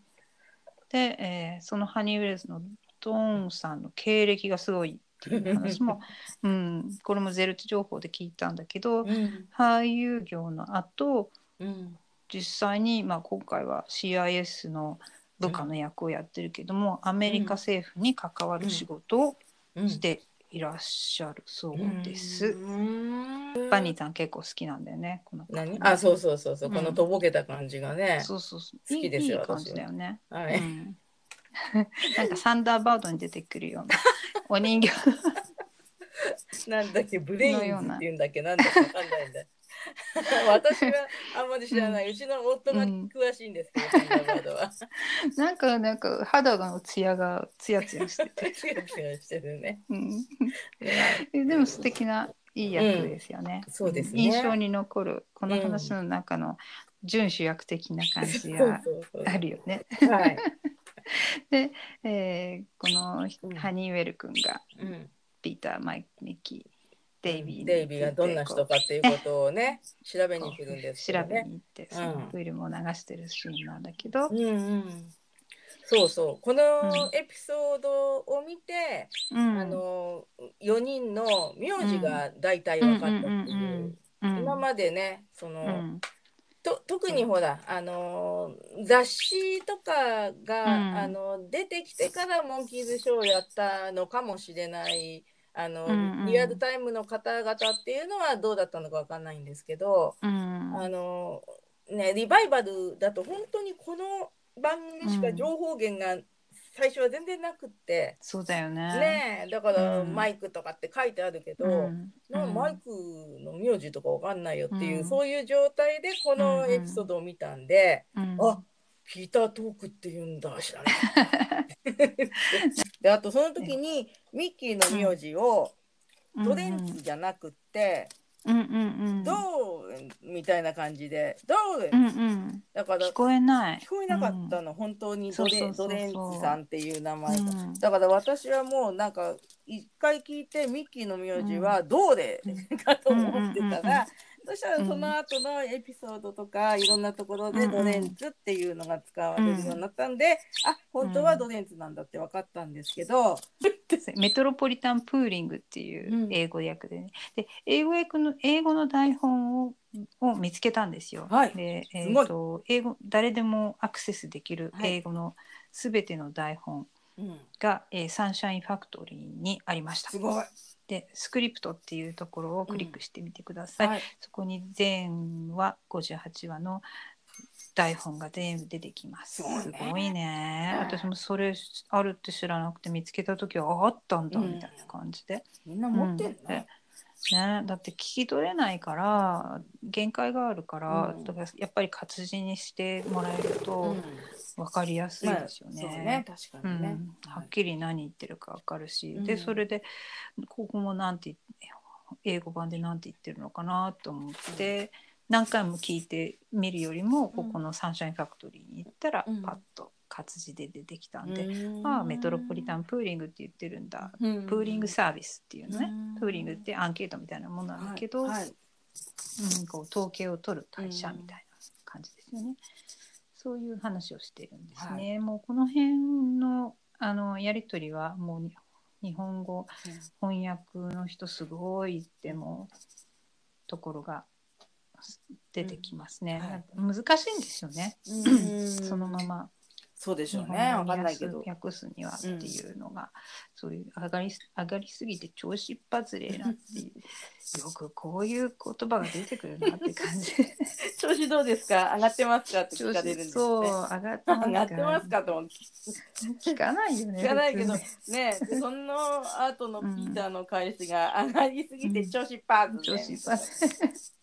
で、えーそのハニーウェルズのドーンさんの経歴がすごいっていう話も、うん、これもゼルチ情報で聞いたんだけど、うん俳優業の後うん実際に、まあ、今回は CIS の部下の役をやってるけども、アメリカ政府に関わる仕事をうんしていらっしゃるそうです。うんバニーさん結構好きなんだよね。この方何？あ、そうそうそうそう、うんこのとぼけた感じがね。そうそうそう。好きですよいい感じだよね。はい。うん、なんかサンダーバードに出てくるようなお人形なんだっけ、ブレインズって言うんだっけ、なんだかわかんないんだ。私はあんまり知らない、うちの夫が詳しいんですけど、サンダーバードは。なんかなんか肌のツヤがツヤツヤしてて、チラチラしてるね。うん、ねでも素敵ないい役ですよね。そうですね印象に残るこの話の中の準主役的な感じがそうそうあるよね。はい。で、えーこのうん。ハニーウェル君がうん。ピーター、マイク、ミッキー、デイビーにデイビーがどんな人かっていうことをね、調べに来るんですけど調べにね。行って、そのうん。フィルムを流してるシーンなんだけど、うんうん。そうそう、このエピソードを見て、うん。あの4人の名字が大体分かったっていう。今までね、その、うんと特にほら、あのー雑誌とかが、うん。あの出てきてからモンキーズショーをやったのかもしれないあの、うんうん。リアルタイムの方々っていうのはどうだったのかわかんないんですけど、うん。あのね、リバイバルだと本当にこの番組しか情報源が最初は全然なくって、そうだよね。ねえだからうん。マイクとかって書いてあるけど、うん。なマイクの名字とかわかんないよっていう、うん。そういう状態でこのエピソードを見たんで、うん。あピーター・トークって言うんだ知らない。であとその時にミッキーの名字をドレンツじゃなくって、うんうんうん、ドーレンみたいな感じで。ドーレン、うんうん、だから聞こえない。聞こえなかったの、本当に。ドレそうそうそうそう。ドレンツさんっていう名前が。うん。だから私はもうなんか一回聞いてミッキーの名字はどうで、かと思ってたうんうんうんうん。ら、そしたらその後のエピソードとかいろんなところでうんうん。ドレンツっていうのが使われるようになったんで、あ本当はドレンツなんだって分かったんですけど、メトロポリタンプーリングっていううん。英語訳でね。で英語訳の英語の台本をを見つけたんですよ。はい。で、えー、と英語誰でもアクセスできるはい。英語のすべての台本うん。が、えーサンシャインファクトリーにありました。す。ごい。でスクリプトっていうところをクリックしてみてください。はいそこに全話58話の台本が全部出てきます。すごいねごいね。私もそれあるって知らなくて見つけた時はああったんだうんみたいな感じで。みんな持ってるうんね。ね、だって聞き取れないから限界があるから、うん。だからやっぱり活字にしてもらえるうとん。分かりやすいですよね。まあそうね。確かにね。うん、はっきり何言ってるか分かるし、うん。でそれでここもなんて英語版で何て言ってるのかなと思って、何回も聞いてみるよりもここのサンシャインファクトリーに行ったらうん。パッと活字で出てきたんで、うん。ああメトロポリタンプーリングって言ってるんだ、うん。プーリングサービスっていうのね、うん。プーリングってアンケートみたいなものなんだけど、はいはい。うん、こう統計を取る会社うんみたいな感じですよね。そういう話をしているんですね。もうこの辺のあのやり取りはもうに日本語翻訳の人すごいってもうところが出てきますね。はい。難しいんですよね。うん。そのままそうでしょう日ね。わ本語にかんないけど。訳すにはっていうのが、そういう上がり上がりすぎて調子っ外れなっていう。よくこういう言葉が出てくるなって感じ。調子どうですか？上がってますかって聞かれるんですそうね。上がってますか。上がってますかと思って聞かないよね聞かないけどね。ねでその後のピーターの返しが上がりすぎて調子パー調子っ外れ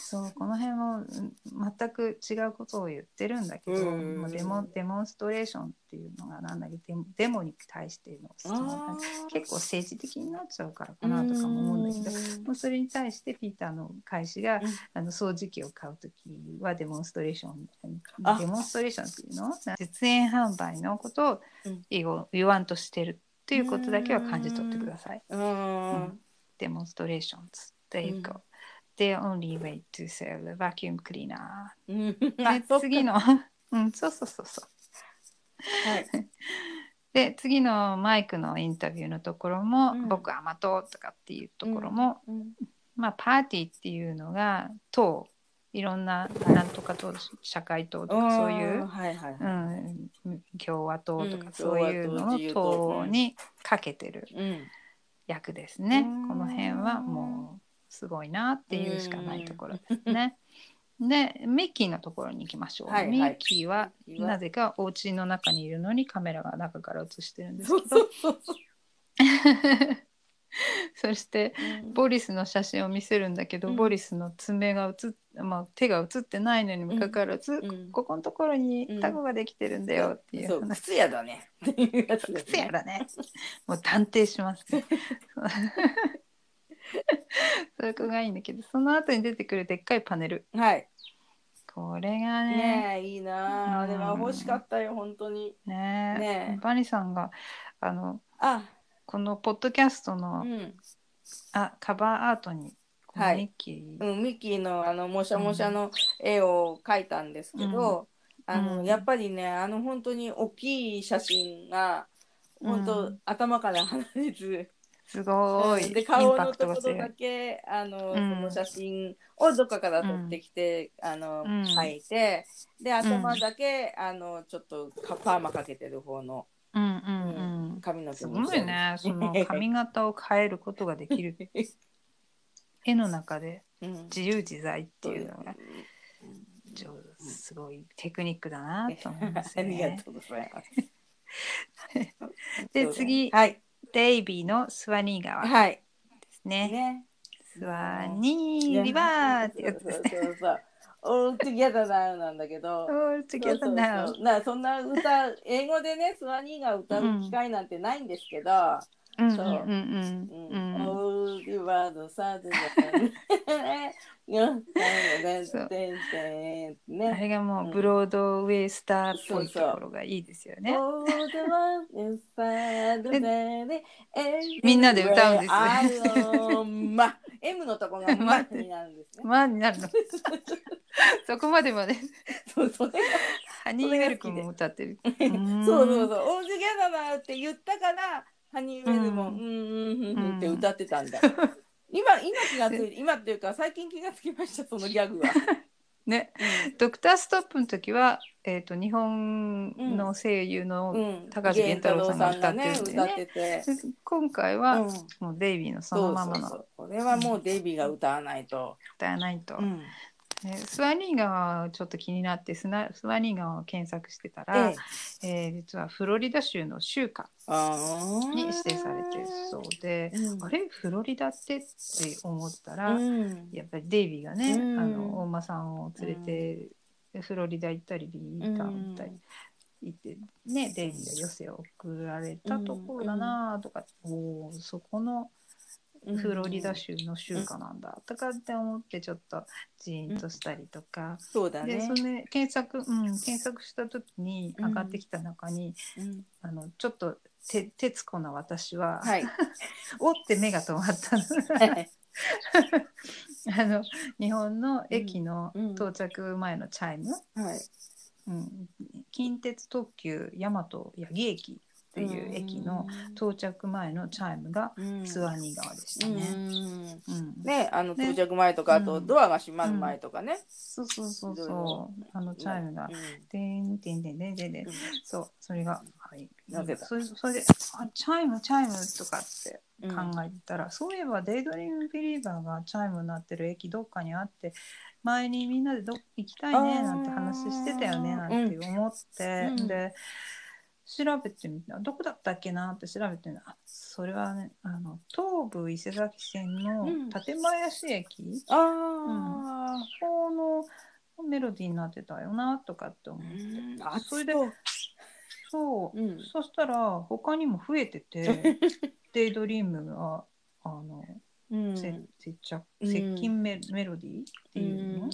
そうこの辺もうん全く違うことを言ってるんだけど、うんもうデモデモンストレーションっていうのがなんだけどデモデモに対しての質問が結構政治的になっちゃうからかなとかも思うんだけど、もうそれに対してピーターの返しが、うんあの掃除機を買う時はデモンストレーションあデモンストレーションっていうの？実演販売のことをうん言お言わんとしてるっていうことだけは感じ取ってください。うーん。demonstrations. There you go. The only way to sell a vacuum cleaner. う んであそっか次の、うん、そうそうそうそう。はい。で次のマイクのインタビューのところも、うん僕は甘党とかっていうところも、うんまあパーティーっていうのが党いろんななんとか党社会党とかそういう、はいはい。うん、共和党とかうんそういうのの共和党自由党党にかけてるうん。役ですねうん。この辺はもうすごいなっていうしかないところですね。でミッキーのところに行きましょう。はいはいミッキーはなぜかお家の中にいるのにカメラが中から映してるんですけど そしてうんボリスの写真を見せるんだけど、うんボリスの爪が映っ、まあ、手が映ってないのにもかかわらず、うんここのところにタコができてるんだよっていうそう、話。靴屋だね。っていうやつです靴やだね。もう断定しますね。そこがいいんだけど、その後に出てくるでっかいパネル。はい。これがね、ねえ、いいなあ。あうんれは欲しかったよ、本当に。ねねバニさんがあのあ、このポッドキャストの、うん。あカバーアートにこのはいミッキー、うん、ミッキーのあのもしゃもしゃの絵を描いたんですけど、あのうんやっぱりねあの本当に大きい写真が本当、うん頭から離れず、すごい、う。んで顔のところだけあの、うん。その写真をどっかから撮ってきて、あのうん。描いてで頭だけ、あのちょっとかパーマかけてる方のうんうんうん。髪の毛すごいね、その髪型を変えることができる。絵の中でうん。自由自在っていうのが上手すごいテクニックだなと思いますね。りがとうございます。で次。はいデイビーのスワニー川ではいすね。ね。スワニーリバーってやつですね。そうそうそう。All together now なんだけど。All そう together そう now そうなそんな歌英語でねスワニーが歌う機会なんてないんですけど、そううんうんうんうんうんうん。All the world sad そうねあれがもうブロードウェイスターっぽいところがいいですよね。みんなで歌うんですま M のとこがまになるんですね。まあになるの。そこまでまで そうそれがハニーウェル君も歌ってる。そうそうそう、オールギャって言ったから、ハニーウェルも、ううんん、うん、うん、うん。って歌ってたんだ。今、今気がついて、今っていうか、最近気がつきました、そのギャグは。ね、ドクターストップの時は、えっ、と日本の声優の、うん、高橋源太郎さんが歌ってるんでね。ねてて。今回は、うん。もうデイビーのそそうのままの。そうそう。これはもうデイビーが歌わないと。歌わないと、うんねスワニー川はちょっと気になってスナスワニー川を検索してたら、ええ。えー実はフロリダ州の州歌あーに指定されてるそうで、うん。あれフロリダってって思ったら、うん。やっぱりデイビーがね、うん。あの大間さんを連れて、フロリダ行ったりビータウン行ったり、行ってねデイビーが余生を送られたところだなとか、おーそこのフロリダ州の州歌なんだ。とかって思ってちょっとジーンとしたりとか、そうだね。でそ。れ検索、うん、検索した時に上がってきた中に、うん。あのちょっとて徹子な私は、はい。おって目が止まったの。はい あの日本の駅のうん。到着前のチャイム、はい。うん。近鉄特急大和八木駅っていう駅の到着前のチャイムがツアニ川でしたね。うん。ね、あのね。到着前とか、あとうん。ドアが閉まる前とかね。そうそうそうそう。あのチャイムがうん「てんてんてんてんてんてん」そう。それがはい。なぜだ？それそれであチャイムチャイムとかってうん考えてたら、そういえば Daydream Believer がチャイムになってる駅どっかにあって前にみんなでどっ行きたいねなんて話してたよねなんて思って、うん。で調べてみた。どこだったっけなって調べてみた。あそれはねあの東武伊勢崎線のうん。館林駅、ああ、このメロディーになってたよなとかって思って、あそれでそう。そう、うん。そしたら他にも増えてて デイドリームがあの、うん。せ接接近メ,、メロディーっていうの、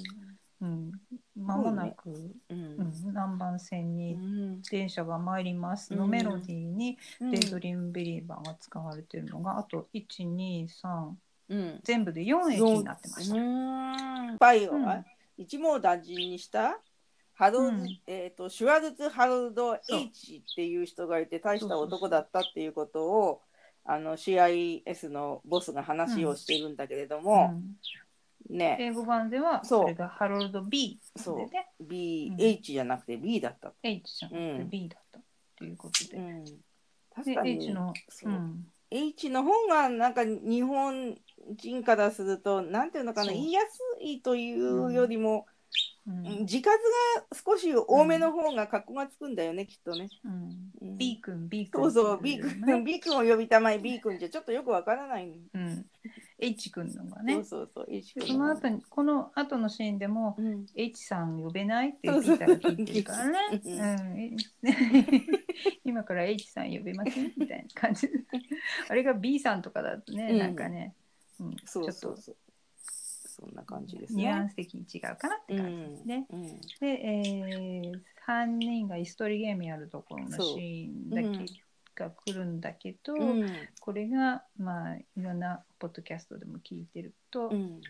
うん。間もなく、ううん。ん。南蛮線にうん。電車が参ります。のうん。メロディーに、うん。デイドリームビリーバーが使われてるのがあと123うん。全部で4駅になってました。うんパイを、うん。あ一網打尽にした？ハロル、うん。えっ、とシュワルツ・ハロルド・そう H っていう人がいて大した男だったっていうことをあの CIS のボスが話をしているんだけれども、うんね。英語版ではそれがハロルド B そうでね。B、う。ん。H じゃなくて B だった、H じゃなくてうん。B だったっていうことで。うん、で確かに H の、そう。う、ん、H の方がなんか日本人からするとなんていうのかなそう。言いやすいというよりも、うん。字数が少し多めの方が格好がつくんだよね、きっとね。うん。うん。B 君 B 君そうそう、B 君君、B 君を呼びたまえ、B 君じゃちょっとよくわからない、うん、H 君のがそねうそうそう、H 君その後にこの後のシーンでもうん H さん呼べないってそうそうピーターが聞いてるからね。ううんん、今から H さん呼べませんみたいな感じ。あれが B さんとかだとね、うんなんかね、うん、ちそうょっとそうそう。そんな感じですね。ニュアンス的に違うかなって感じですね。うん。で、えー、3人が椅子取りゲームやるところのシーンだけが来るんだけど、うん。これがまあいろんなポッドキャストでも聞いてると、うん。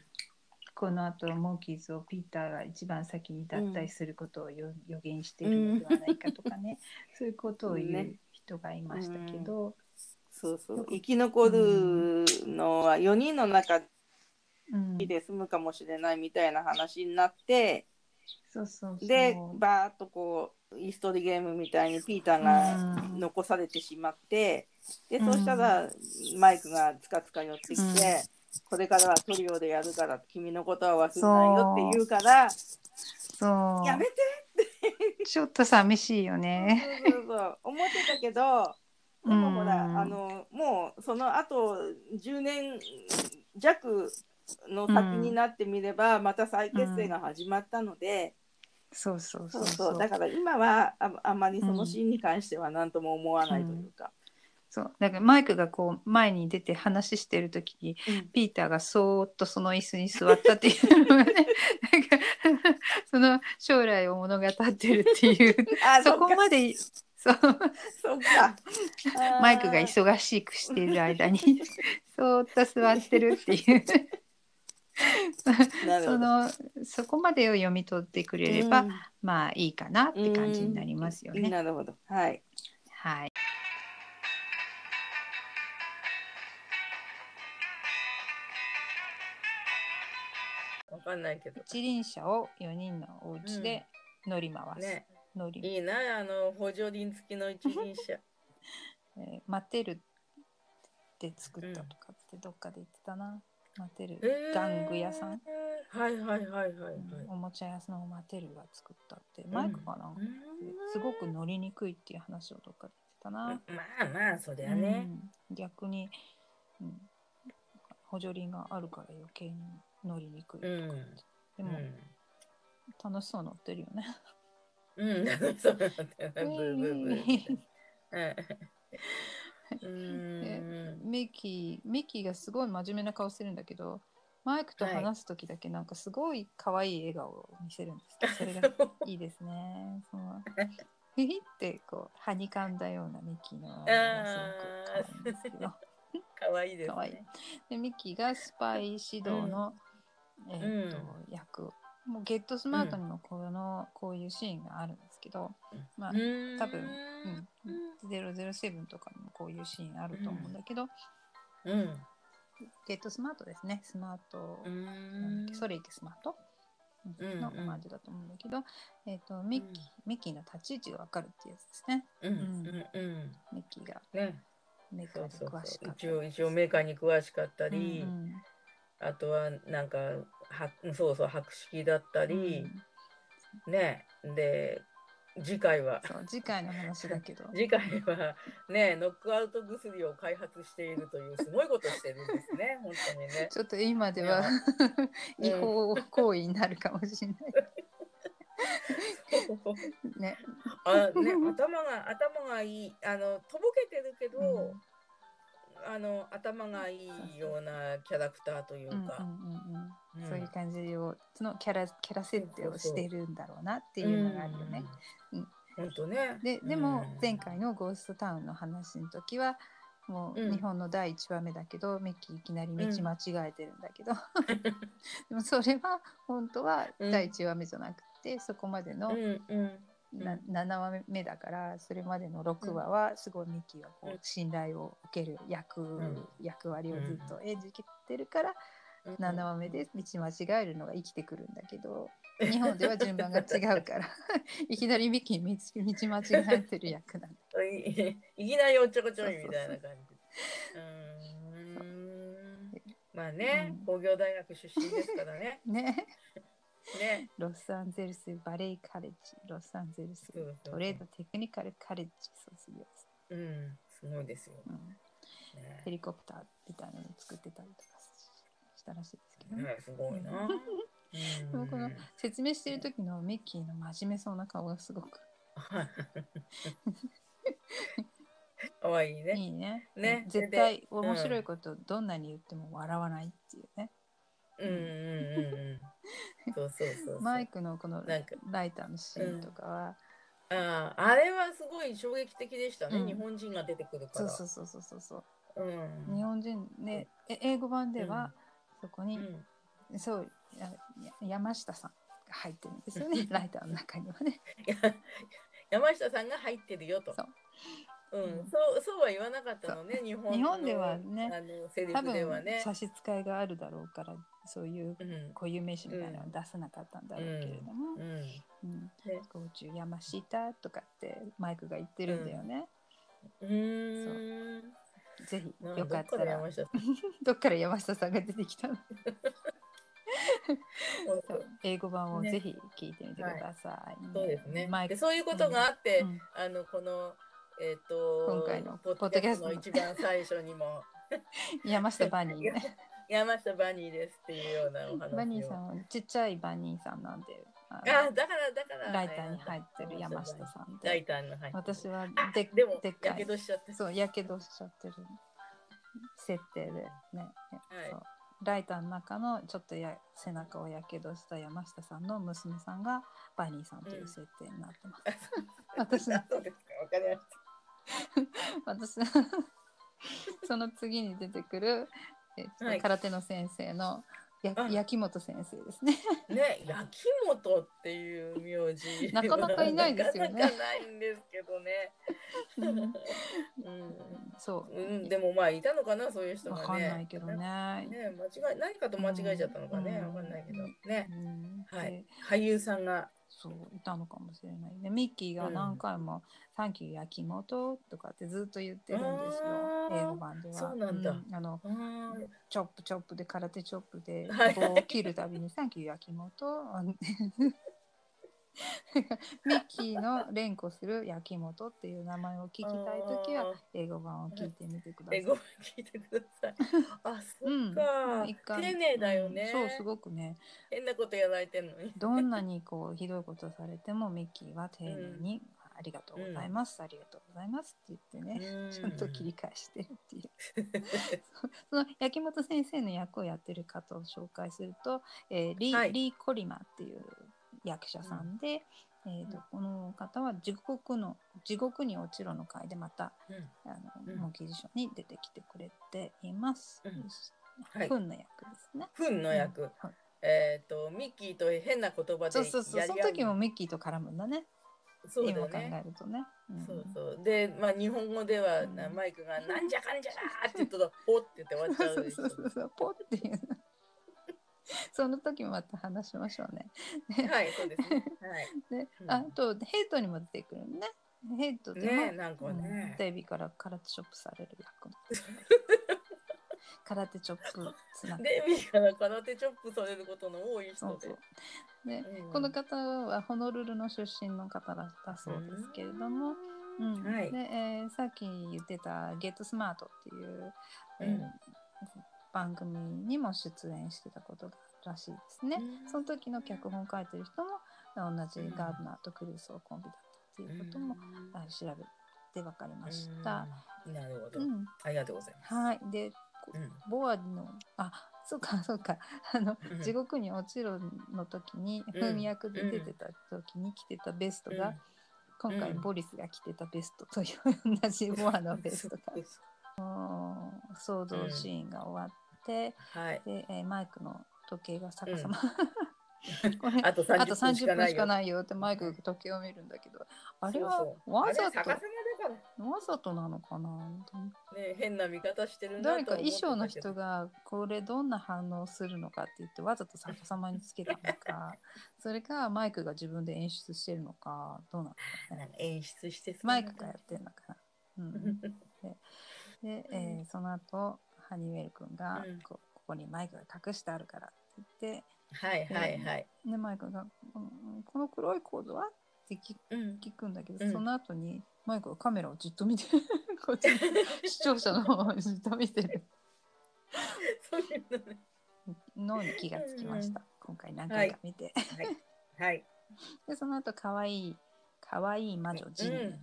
この後モンキーズをピーターが一番先に脱退することをよ、予言しているのではないかとかね、そういうことを言ねう人がいましたけど、そうそう。生き残るのは4人の中うん。で済むかもしれないみたいな話になって、そうそうそう。で、バーッとこう、イーストリーゲームみたいにピーターがうん。残されてしまって、で、うん。そうしたらマイクがつかつか寄ってきて、うん。これからはトリオでやるから君のことは忘れないよって言うから、そう。やめてちょっと寂しいよね。そうそうそう思ってたけどでもほら、うん。あのもうその後10年弱の先になってみれば、また再結成が始まったので、そうそうそそう。だから今はああんまりそのシーンに関しては何とも思わないというか。そう。だからマイクがこう前に出て話してる時にうん。ピーターがそーっとその椅子に座ったっていうのがね なんか その将来を物語ってるっていう。あそこまでそう。そっか。マイクがい忙しくしている間にそーっと座ってるっていうそのそこまでを読み取ってくれれば、うんまあいいかなって感じになりますよね。なるほど。はい。はいわかんないけど。一輪車を4人のお家で乗り回す。ね、乗りいいな、あの補助輪付きの一輪車。えーマテルって作ったとかってどっかで言ってたな。マテル、玩具屋さん、はいはいはいはいはい。うん。おもちゃ屋さんをマテルが作ったって、ん。マイクかな、うん。すごく乗りにくいっていう話をどっかで言ってたな。まあまあ、そりゃね。うん。逆に、うん、補助輪があるから余計に乗りにくいとかって、でうん。も、楽しそう乗ってるよね。うん、そうな んだよでん。ミッキー、ミッキーがすごい真面目な顔してるんだけど、マイクと話す時だけなんかすごい可愛い笑顔を見せるんですけど、それがいいですね。そのヒヒってこう、はにかんだようなミッキーの可愛いんですけど。可愛いです。でミッキーがスパイ指導の、えーっとう役もうゲットスマートにもこの、こういうシーンがあるんですけど、まあ、多分、うん、007とかにもこういうシーンあると思うんだけど、うん。ゲットスマートですね。スマート、うなんだっんけソレイケスマート。うんうん。のオマージュだと思うんだけど、えっ、とミッキー、ミッキーの立ち位置がわかるっていうやつですね。うんうんうん。ミッキーが。ね。メーカーでそうそう詳しかった。そう一応一応メーカーに詳しかったり、うんうん。あとはなんかはそうそう博識だったり、ね。で次回は。次回の話だけど。次回はねノックアウト薬を開発しているというすごいことしてるんですね。本当にね。ちょっと今では 違法行為になるかもしれない。ね。あね頭が頭がいい。あのとぼけてるけど、うんあの頭がいいようなキャラクターというか、うんうんうんうん。うん。そういう感じをそのキャラキャラ設定をしてるんだろうなっていうのがあるよね。うん本当ね。ででもうん前回の「ゴーストタウン」の話の時はもううん日本の第1話目だけど、ミッキーいきなり道間違えてるんだけど、でもそれは本当は第1話目じゃなくて、そこまでのうんうんな7話目だからそれまでの6話はすごいミッキーがこう信頼を受ける役,、ん。役割をずっと演じてるから、うん。7話目で道間違えるのが生きてくるんだけど日本では順番が違うから いきなりミッキー道道間違えてる役なんだ。いいきなりおっちょこちょいみたいな感じ。まあね、うん。工業大学出身ですからね。ね。ね。ロサンゼルスバレエカレッジ、ロサンゼルストレードテクニカルカレッジ卒業うん、すごいですよ。うん。ねヘリコプターみたいなの作ってたりとかしたらしいですけどね。ねすごいな。でもこの説明してる時のミッキーの真面目そうな顔がすごくかわいいね。いいね。ねうん絶対面白いことどんなに言っても笑わないっていうね。うんうんうんうん。そうそうそう。マイクのこのライターのシーンとかは、ああ、あれはすごい衝撃的でしたね。うん日本人が出てくるから。そうそうそうそうそうそう。うん。日本人ね、え英語版ではそこに、うんそう山下さんが入ってるんですよね ライターの中にはね。や山下さんが入ってるよと。そううん、うん。そうそうは言わなかったのね、日本の日本ではねあのセリ多フでは分ね。差し支えがあるだろうからそういううん。固有名詞みたいなのは出さなかったんだろうけれども、うん。うん。ね高中山下とかってマイクが言ってるんだよね。うーん。ぜひなん。よかったらどっから山下さん？が出てきたの？英語版をね。ぜひ聞いてみてください。そうですね。でそういうことがあって、うん。あのこのえっ、と今回のポッドキャストの一番最初にも 山下バニーね。山下バニーですっていうようなお話を。バニーさんはちっちゃいバニーさんなんで、あだからだからライターに入ってる山下さんで、ライターに入。私はででもでっかやけい、どしちゃって。そう、やけどしちゃってる設定でね、ねそうライターの中のちょっとや背中をやけどした山下さんの娘さんがバニーさんという設定になってます。私あそうですか。わかりまし 私 その次に出てくる、えっとはい空手の先生のやあ焼き本先生ですね。た。ね、焼き本っていう名字。なかなかいないですよねなかなかないんですけどね。うんうん。そう、うん、でもまあいたのかなそういう人がね。わかんないけどね。ね間違い何かと間違えちゃったのかね、うんわかんないけどねう。んはいで俳優さんがそういたのかもしれない。でミッキーが何回も「サンキュー焼き元」とかってずっと言ってるんですよ。英語版では。そうなんだ。あのあー。チョップチョップで空手チョップではい棒を切るたびに「サンキュー焼き元」ミッキーの連呼する焼き元っていう名前を聞きたいときは英語版を聞いてみてください。英語聞いてください。あ、そうん。っか、一回。丁寧だよね。うん。そうすごくね。変なことやられてんのに。どんなにこうひどいことされてもミッキーは丁寧に、ありがとうございます、ありがとうございますって言ってね、うん。ちゃんと切り返してるっていう。その焼本先生の役をやってる方を紹介すると、えーリーはい。リー・コリマっていう役者さんで、えーとこの方は地獄の地獄に落ちろの回でまたうん。あの、うん。モンキー辞書に出てきてくれています。うん。はい。フンの役ですね。フンの役。うん。えっ、とミッキーと変な言葉でそうそうそう。その時もミッキーと絡むんだね。そうだ今考ねえるとね、うん。そうそう。でまあ日本語では、うん。なマイクが「なんじゃかんじゃだ!」って言ったら「ほ」って言って終わっちゃうでしょ。そうそうそうポっていう その時もまた話しましょうね。はいそうですね。はい。で、うん。あとヘイトにも出てくるね。ヘイトでも、ねなんかうんね、デイビーから空手チョップされる役。の空手チョップつながデビーから空手チョップされることの多い人で。そうそう。で、うん。この方はホノルルの出身の方だったそうですけれども、うん。はい。でえーさっき言ってた「ゲットスマートっていう、えーうん番組にも出演してたことがあるらしいですね。うん。その時の脚本を書いてる人も同じガードナーとクルーソーコンビだったっていうことも、あ調べて分かりました。うん。なるほど、うん。ありがとうございます。はい、でうん。ボアのあそうかそうか。あの、うん。地獄に落ちろの時にうん。文役で出てた時に着てたベストが、今回うん。ボリスが着てたベストという同じボアのベストが。騒動シーンが終わって、はい。で、えーマイクの時計が逆さま、これあとあと30分しか30分しかないよ。ってマイクが時計を見るんだけど。あれはわざとわざとなのかな？ね変な見方してるな誰か衣装の人がこれどんな反応するのかって言ってわざと逆さまにつけたのか。それかマイクが自分で演出してるのかどうなの演出してマな。イクがやってるのかな、うん、で、えーその後ハニーウェル君がうんこここにマイクが隠してあるからって言ってはいはいはい。でマイクが「うんこの黒いコードは?」って聞うん。聞くんだけど、うんその後にマイクがカメラをじっと見て こっち 視聴者の方をじっと見てる そういうのね。のに気がつきました、今回何回か見て、はい。でその後可愛い可愛い魔女ジニー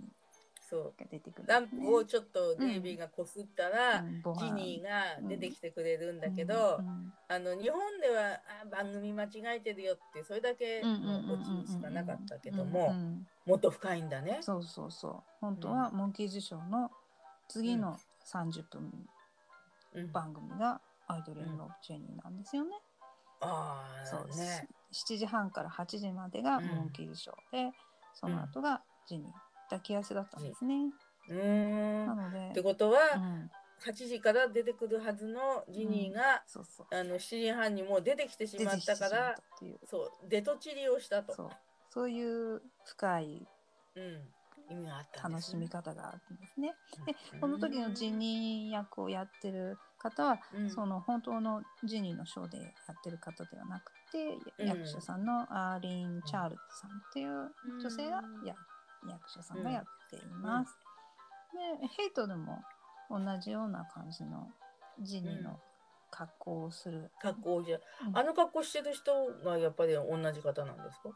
そう。が出てくる、ランプをちょっとデイビーがこすったら、ジニーが出てきてくれるんだけど、あの日本ではあ番組間違えてるよってそれだけのオチしかなかったけども、もっと深いんだね。そうそうそう。本当はモンキーズショーの次の30分うん、番組がアイドル・イン・ロブ・ジェニーなんですよね。あそうあね。7時半から8時までがうん。モンキーズショーで、その後がジニー抱きせだったんですね。うーん。っなので、てことは、うん、8時から出てくるはずのジニーが、そうそう。あの7時半にもう出てきてしまったからそうデトチリをしたと。そう。そういう深いうん、意味があったね。楽しみ方があるんですね。でうん。この時のジニー役をやってる方は、うん。その本当のジニーのショーでやってる方ではなくて、うん。役者さんのアーリーン・チャールズさんっていう女性がうん。や役者さんがやっています。でヘイトでも同じような感じのジニーの格好をする。格好じゃうん。あの格好してる人がやっぱり同じ方なんですか？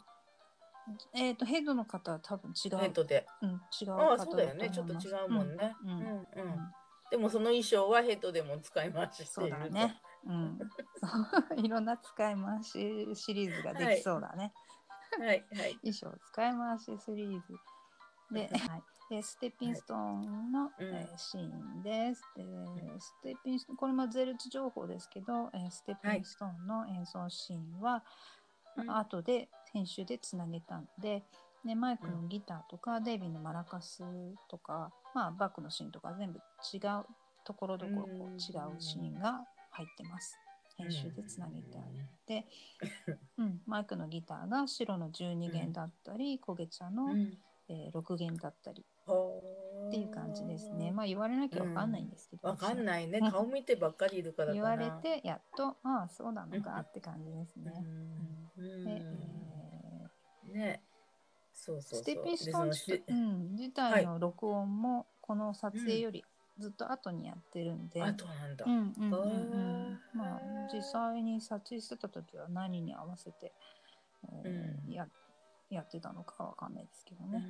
えっ、とヘイトの方は多分違う、ヘッドで。うん、違うあ方あそうだよね。ちょっと違うもんね。うんうん。うんうん。うんでもその衣装はヘッドでも使い回しそいうだね。うん、いろんな使い回しシリーズができそうだね。はいはい。衣装使い回しシリーズ。で、はい、でステッピンストーンの、うん。えーシーンです。でステッピンスこれもゼルツ情報ですけど、えーステッピンストーンの演奏シーンは、うん。後で編集でつなげたので、ね、マイクのギターとか、デイビーのマラカスとか、まあ、バックのシーンとか全部違うところどころ違うシーンが入ってます。編集でつなげてあって、うん、マイクのギターが白の12弦だったり、焦げ茶の、うんえー6弦だったり。っていう感じですね。まあ言われなきゃわかんないんですけど、わかんないね。う ん顔見てばっかりいるから言われてやっとああそうなのかって感じですね。うん。で、えね。そうそうそう。ーステッピンストーンうん、自体の録音もこの撮影よりずっと後にやってるんで、あとなんだ、うんうんうんうへんー。まあ実際に撮影してた時は何に合わせて、えーうん。ややってたのかわかんないですけどうね。ん。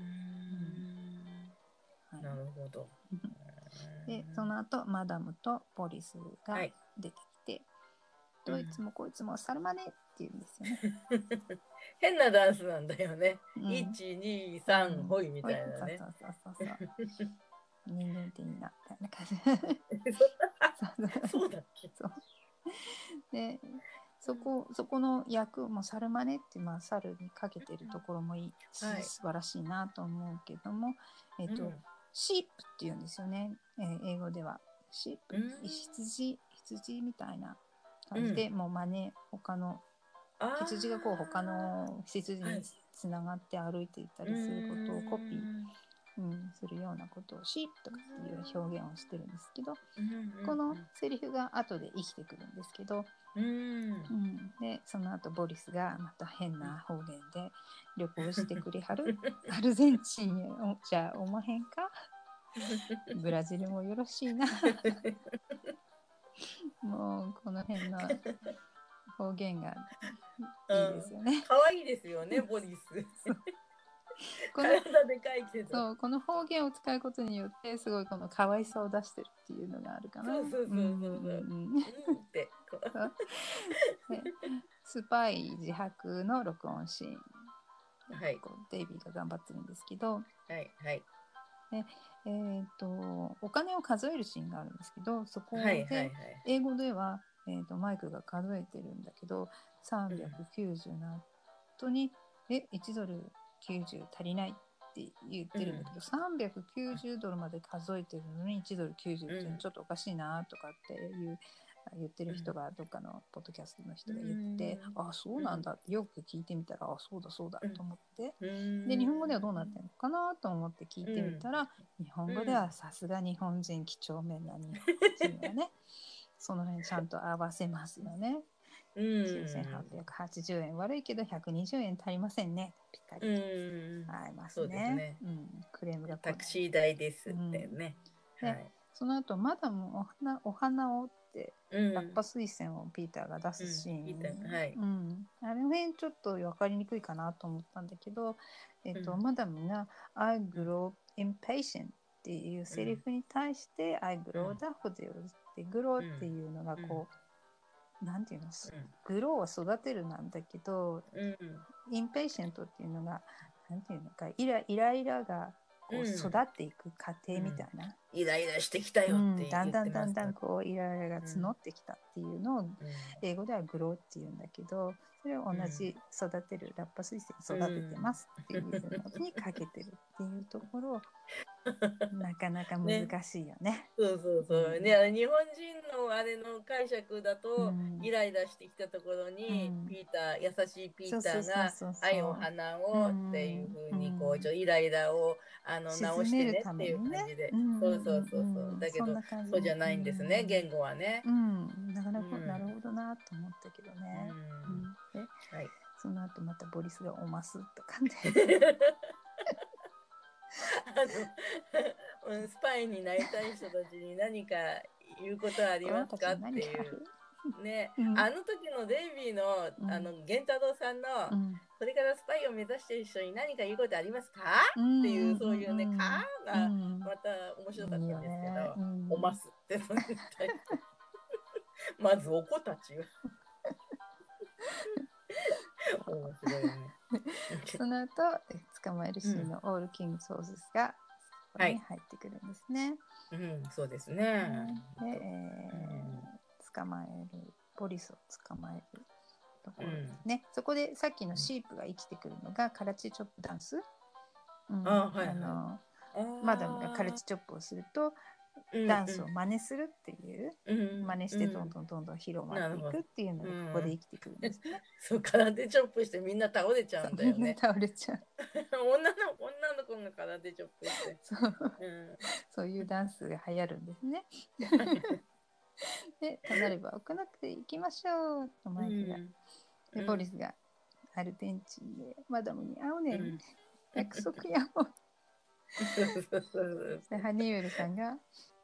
はい。なるほど。でその後マダムとポリスがはい。出てきて、うん。どいつもこいつもサルマネって言うんですよね。変なダンスなんだよね、うん。123ほいみたいなね、そうそうそうそう。人間っていいなみたいな感じ。そうだっけ。そう。でそこそこの役も猿真似って、まあ、猿にかけてるところもいいし、はい。素晴らしいなと思うけども、えっとうん。シープっていうんですよね、えー英語では。シープ、うん。羊？羊みたいな感じで、もう真似他の羊がこう他の羊はい。につながって歩いていったりすることをコピー、うん、するようなことをシープとかっていう表現をしてるんですけど、うん。このセリフが後で生きてくるんですけど、うん。うん、でその後ボリスがまた変な方言で旅行してくれはる アルゼンチンへおじゃあおまへんか？ブラジルもよろしいな。もうこの辺の方言がいいですよね。可愛いですよね、ボリス。この体でかいけど。そうこの方言を使うことによってすごいこの可愛さを出してるっていうのがあるかな。そうそうそうそうそうんんんうんって。こうでスパイ自白の録音シーン、はいこうデイビーが頑張ってるんですけど、はいはいえー、とお金を数えるシーンがあるんですけどそこで、はいはいはい。英語では、えー、とマイクが数えてるんだけど390の後に「え1ドル90足りない」って言ってるんだけど、390ドルまで数えてるのに1ドル90っていううん。のちょっとおかしいなとかっていう。言ってる人がどっかのポッドキャストの人が言って、うん。あそうなんだ。ってよく聞いてみたら、あそうだそうだと思って、でで日本語ではどうなってるのかなと思って聞いてみたら、日本語ではさすが日本人几帳面な日本人がね その辺ちゃんと合わせますよね。うん9880円。悪いけど120円足りませんね。ぴったうりん。合いますそうですね。ねうん、クレームがタクシー代ですってね。ねはい。その後マダムお花お花をってうん。ラッパ推薦をピーターが出すシーン、うんはい。うん、あれの辺ちょっと分かりにくいかなと思ったんだけど、えっとうん。マダムが「I grow impatient」っていうセリフに対して「I grow うん。daffodils」って「grow」っていうのがこう、なんていうの grow は育てるなんだけどうん。 impatient っていうのがなんていうのかイライライラがこううん。育っていく過程みたいな、イライラしてきたようんってだんだんだんだんここうイライラが募ってきたっていうのをう。英語では grow っていうんだけどそれを同じ育てる、ラッパ水星育ててますっていうのにかけてるっていうところ、なかなか難しいよね。そうそうそう。ね、日本人のあれの解釈だと、うん。イライラしてきたところに、うん。ピーター、優しいピーターが愛を花をっていうふうに、こう、ちょイライラをあの直してねっていう感じで。そうそうそうそう。だけど、そうじゃないんですね、言語はね。うん、なかなか、うんなるほどなと思ったけどね。ううんはい。その後またボリスがおますとかね。あのうんスパイになりたい人たちに何か言うことはありますか？っていうる。ね、うん。あの時のデイビーの、うん。あの源太郎さんの、うん。これからスパイを目指している人に何か言うことありますか、うん。っていうそういうね、うん。かうがん。また面白かったんですけど、おますってまずお子たちは面白いね。その後え捕まえるシーンのオールキングソースがそこに入ってくるんですね。うん、そうですね。で、えー捕まえるボリスを捕まえるところですね、そこでさっきのシープが生きてくるのがカラチチョップダンス、うん。あはいはい。あのマダムがカラチチョップをするとダンスを真似するっていう、うん。真似してどんんどんどんどん広まっていくっていうのがここで生きてくるんです。ね。そう空手チョップしてみんな倒れちゃうんだよね。倒れちゃう。女の女の子が空手チョップして。そう。うん。そういうダンスが流行るんですね。で、れば奥なくて行きましょうとマイクが。で、ボリスがアルゼンチンでマダムに会うねん。うん約束やもん。で、ハニーウェルさんが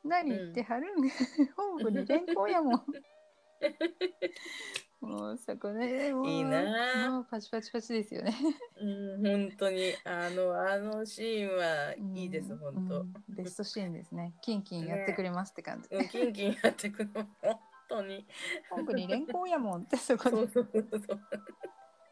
何言ってはるん、本部に連行やもん。もうそこね、もういいなあもうパチパチパチですよね。うん、本当にあのあのシーンはいいです、うん本当。うんベストシーンですね。キンキンやってくれますって感じ。うん、キンキンやってくの本当に。本部に連行やもんってそこで。そうそうそう。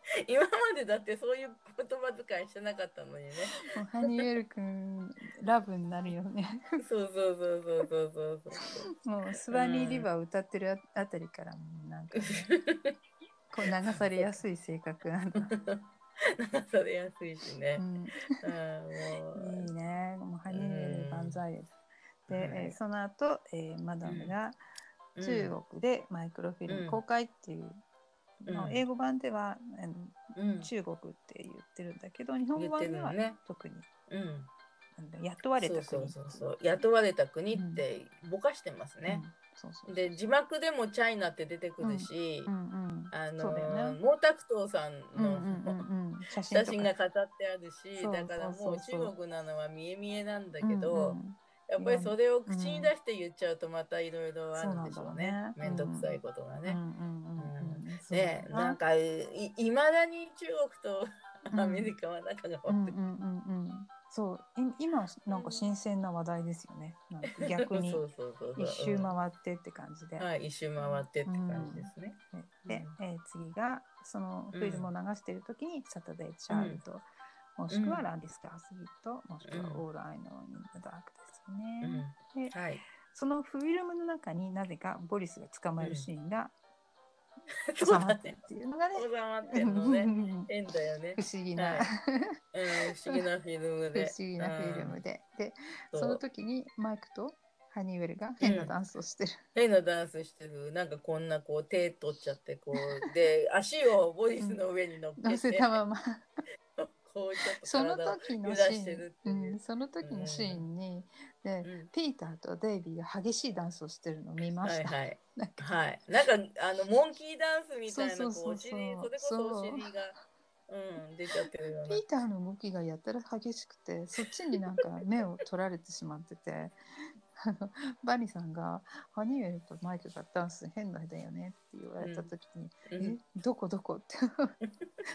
今までだってそういう言葉遣いしてなかったのにね。もうハニーウェル君ラブになるよね。そうそうそうそうそうそうそう。もうスワニーリバー歌ってるああたりからもうなんか、ね、こう流されやすい性格なんだ。流されやすいしねう。ん、うん、もういいね。もうハニーウェル万歳。で、はいえーその後、えーマダムがうん中国でマイクロフィルム公開っていう、うんまあ英語版では、中国って言ってるんだけど日本版では。特にうん。雇われた国。雇われた国ってぼかしてますね。で字幕でもチャイナって出てくるし、あの毛沢東さんの、写真が飾ってあるしだからもそう中国なのは見え見えなんだけど、やっぱりそれを口に出して言っちゃうとまたいろいろあるんでしょうね。そうなんだろうね。めんどくさいことがね。うんねだな。なんかいいまだに中国とうん。アメリカは仲が悪い。うんうんうんうん。そうい今なんか新鮮な話題ですよね。なんか逆に 一周回ってって感じで、はい、一周回ってって感じですね。で、うん。えー次がそのフィルムを流している時に、サタデーチャールド、もしくはランディスカースギット、もしくはうんオールアイノーインザダークですようね。ん、ではい。そのフィルムの中になぜかボリスが捕まえるシーンが そう収まだね。ってるっていうのがね、収まってんのね。変だよね不。思議な、はい うん、不思議なフィルム不で。思議なフィルムで。で、うん。その時にマイクとハニーウェルが変なダンスをしてる。変なダンスしてる。なんかこんなこう手取っちゃってこうで足をボリスの上に乗っけて、乗せたまま。こうちょっと その時の揺シーン、いううん、その時のシーンに、で、うんピーターとデイビーが激しいダンスをしてるのを見ました。はいはい。なんかはい。なんかあのモンキーダンスみたいなこそううそれこそお尻がうん出ちゃってるようなピー。ターの動きがやたら激しくてそっちになんか目を取られてしまってて あのバニーさんが「ハニーウェルとマイクがダンス変なんだよね」って言われた時に「うんえどこどこ?」って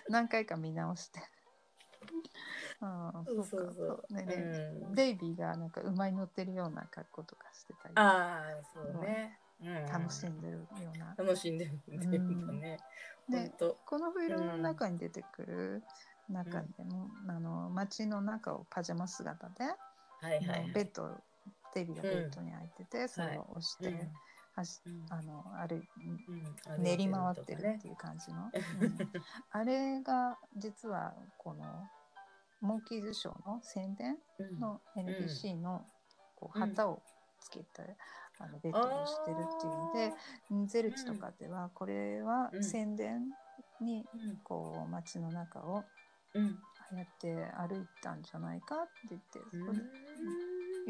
何回か見直して。ああそうそそう。うそうね。ねうん。デイビーがなんか馬に乗ってるような格好とかしてたり。ああそうね。うん。楽しんでるような。楽しんでるっていうかね。で。このフィルムの中に出てくる中でも、あの街の中をパジャマ姿で、はいはい。はい。ベッドデイビーがベッドに入ってて、それを押して、うん。はしうん。あの歩いうん。練り回ってるっていう感じの、うん。あれが実はこのモンキーズショーの宣伝うん。の NBC のこううん。旗をつけて、あのベッドをしてるっていうので、うんゼルチとかではこれはうん。宣伝にうんこう街の中をうん。やって歩いたんじゃないかって言ってうん。そこで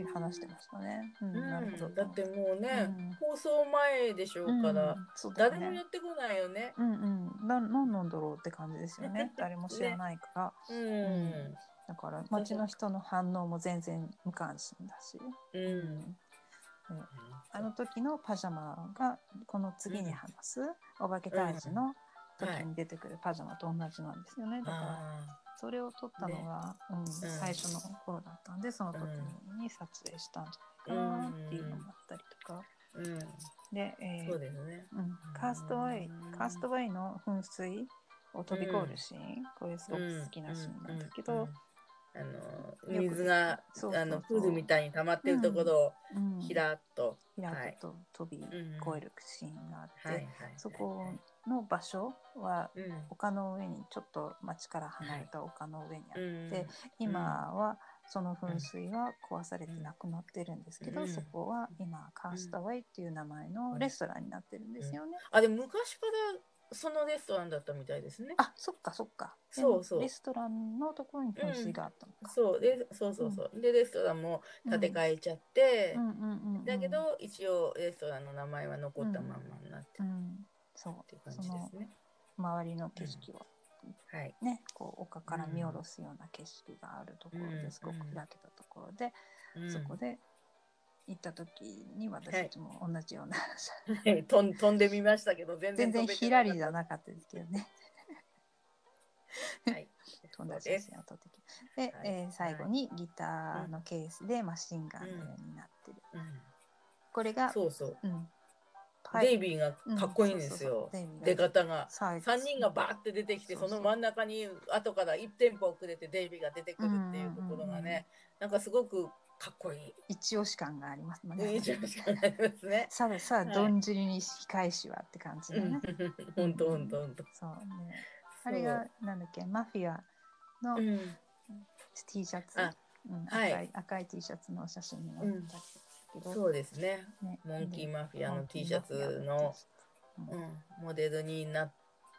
話してましたね。うんなるだってもうね、うん。放送前でしょうから、誰もねやってこないよね。うんうん。ななんなんだろうって感じですよね。誰も知らないから、うん。だから街の人の反応も全然無関心だし、うん。あの時のパジャマがこの次に話すお化け退治の時に出てくるパジャマと同じなんですよね。だからあそれを撮ったのが、うん最初の頃だったんでその時に撮影したんじゃないかなっていうのがあったりとか。ーうん。で、えーそうですね。うん、カーストウェイカーストウェイの噴水を飛び越えるシーン、これすごく好きなシーンなんだけど、あの水があのプールみたいに溜まってるところをうん、ひらっと、開はい。くと飛び越えるシーンがあって、そこの場所はうん。丘の上にちょっと町から離れた丘の上にあって、うん。今はその噴水は壊されてなくなってるんですけど、うん。そこは今カースタウェイっていう名前のレストランになってるんですよね。あでも昔からそのレストランだったみたいですね。あそっかそっか。そうそう。レストランのところに噴水があったのか。そうでそうそうそう、でレストランも建て替えちゃって、うん。うんうんうんだけど一応レストランの名前は残ったまんまになってる。うん、そう。っていう感そのじですね。周りの景色をはい。ね、こう丘から見下ろすような景色があるところうん。ですごく開けたところで、うん。そこで行った時に私たちも同じような、飛ん飛んでみましたけど全然全然ひらりじゃなかったですけどね。たはい。飛んだ写真を撮ってきて。で、はい。えー最後にギターのケースでマシンガンのようになってる、うん。これがそうそう。うん。パデイビーがかっこいいんですよ。出方が。最後3人がバーって出てきてその真ん中に後から1テンポ遅れてデイビーが出てくるっていうところがねなんかすごくかっこいい。一押し感がありますもんね。一応しかないですね。さあさあ、はい。どんじりに控えしはって感じうん。でね。本当本当本当。そうね。あれがなんだっけ？マフィアのうん。T シャツ、あうんはい。赤い赤い T シャツの写真に載ったけど、そうですね。ね。モンキーマフィアの T シャツのうん。モデルになっ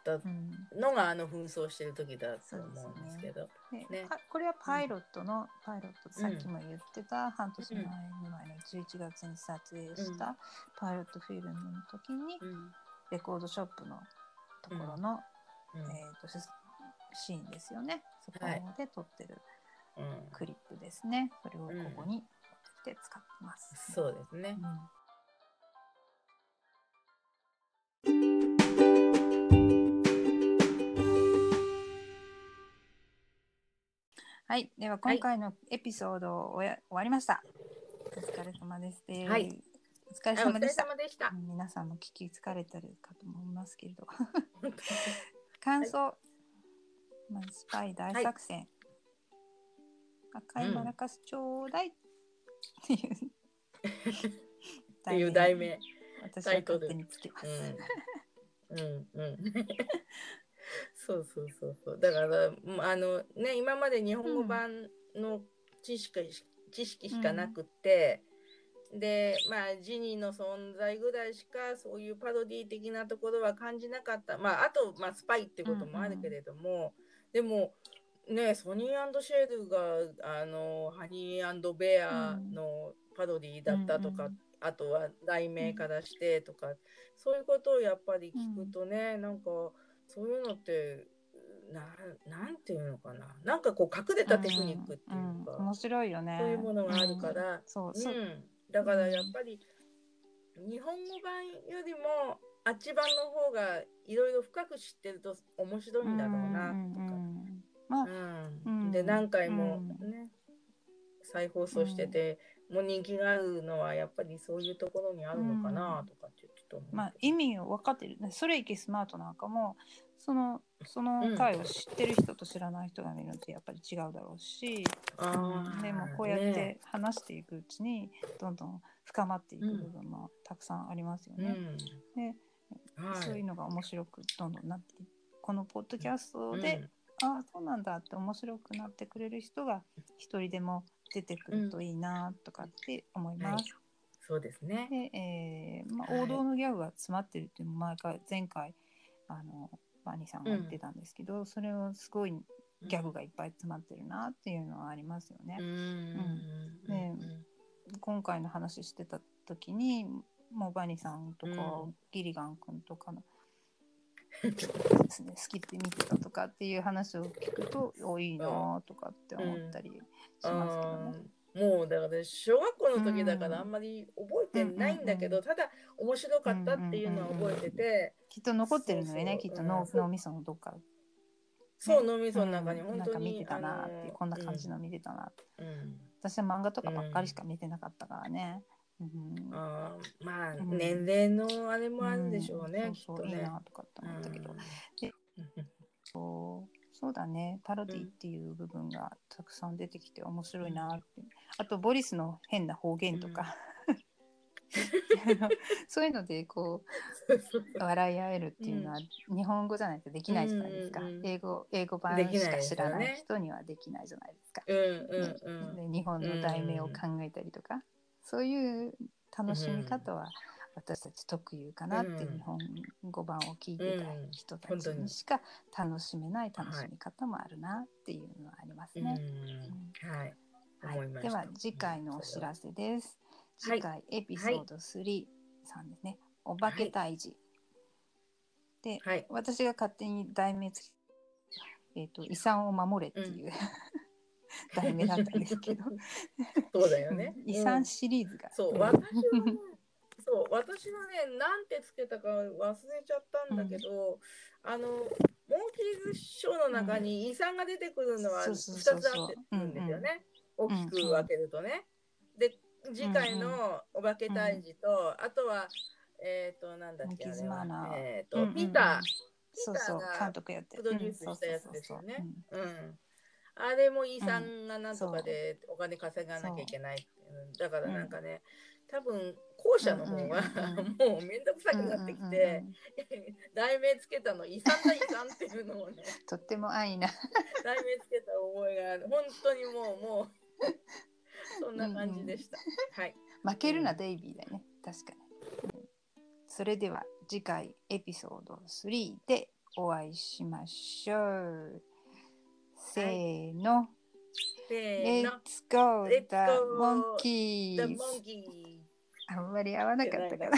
たうん。のがあの紛争してる時だと思うんですけど。でね。パこれはパイロットの、パイロットさっきも言ってた、半年前ぐらいの11月に撮影したパイロットフィルムの時に、うん。レコードショップのところの、うん。えー、とシシーンですよね。そこはい。で撮ってるうん。クリップですね、それをここに持って使ってます、そうですねう。んはい、では今回のエピソードを終わりました。お疲れ様です。ではいお疲れ様でした。した。うん皆さんも聞き疲れてるかと思いますけれど。感想、まあ、スパイ大作戦、赤いマラカスちょうだいっていう、っていう題名。私は勝手につけます。うんうんうん。そうそうそうそう。だからうんあのね今まで日本語版の知識,、知識しかなくって、でまあジニーの存在ぐらいしかそういうパロディ的なところは感じなかった。まああとまあスパイってこともあるけれども、でもねソニーシェルがあのハニーベアのパロディだったとか、うんうんあとは題名からしてとか、そういうことをやっぱり聞くとね、なんかそういうのってななんていうのかな。なんかこう隠れたテクニックっていうか、んん。面白いよね。そういうものがあるから。うん。そう。うん。だからやっぱり日本語版よりもあっち版の方がいろいろ深く知ってると面白いんだろうなうんとか。うんうんまあ、うん。うん。で何回もうん。ね、再放送してて、もう人気があるのはやっぱりそういうところにあるのかなとかってちょっと。まあ、意味を分かってる。ねそれいけスマートなんかも、その、その回を知ってる人と知らない人が見るのってやっぱり違うだろうし、あーでもこうやっねて話していくうちに、どんどん深まっていく部分もたくさんありますよね。で、うん、はい、そういうのが面白くどんどんなっていこのポッドキャストで、ああそうなんだって面白くなってくれる人が一人でも出てくるといいなとかって思います。そうですね。で、えーまあ、はい。王道のギャグが詰まってるっていうのも毎回前回あのバニーさんが言ってたんですけど、それをすごいギャグがいっぱい詰まってるなっていうのはありますよね。うん。ね今回の話してた時にもうバニーさんとか、うん。ギリガン君とかの ですね、好きって見てたとかっていう話を聞くと、おいいなとかって思ったりしますけどね。あー。もうだから小学校の時だからうんあんまり覚えてないんだけど、うんただ面白かったっていうのは覚えてて、きっと残ってるのよね、きっと脳脳みそのどっか。そう脳みその中にうん本当に、なんか見てたなってこんな感じの見てたなって。うん。私は漫画とかばっかりしか見てなかったからね。うん。あーまあ、うん。年齢のあれもあるでしょうね、ん。きっとね。いいなとかって思ったけど、うん。でそうそうだね。パロディっていう部分がたくさん出てきて面白いなって、あとボリスの変な方言とか、そういうのでこう笑い合えるっていうのは日本語じゃないとできないじゃないですか、英語英語版しか知らない人にはできないじゃないですか。うんうんうん。で日本の題名を考えたりとか、そういう楽しみ方は私たち特有かなって、うん日本語版を聞いてた人たちににしか楽しめない楽しみ方もあるなっていうのはありますね。うんはい。思いでは次回のお知らせです。はい次回エピソード3さんですね。お化け退治。で、はい。私が勝手に題名つけえっ、と遺産を守れっていう、題名だったんですけど、そうだよね。うん。遺産シリーズが。そう、ん。私はね、そう、私はね、なんてつけたか忘れちゃったんだけど、あの、モンキーズショーの中に遺産が出てくるのは2そうつあってるんですよね。大きく分けるとね。で、次回のお化け退治と、あとは、えっ、と、なんだっけ、あれは。ーえっ、と、うんうんうん。ピー。ター。そうそうピーターが監督やってプロデュースしたやつですよね。うんあれも遺産がなんとかでお金稼がなきゃいけない。うんだからなんかね、多分後者の方がうん もうめんどくさくなってきて、題名つけたの遺産だ遺産っていうのをね、とっても愛な。題名つけた覚えがある。本当にもうもうそんな感じでした。はい。負けるなデイビーだよね。確かに。うんそれでは次回エピソード3でお会いしましょう。せーの。せーの。Let's go the go monkeys! The Monkeys あんまり合わなかったかな。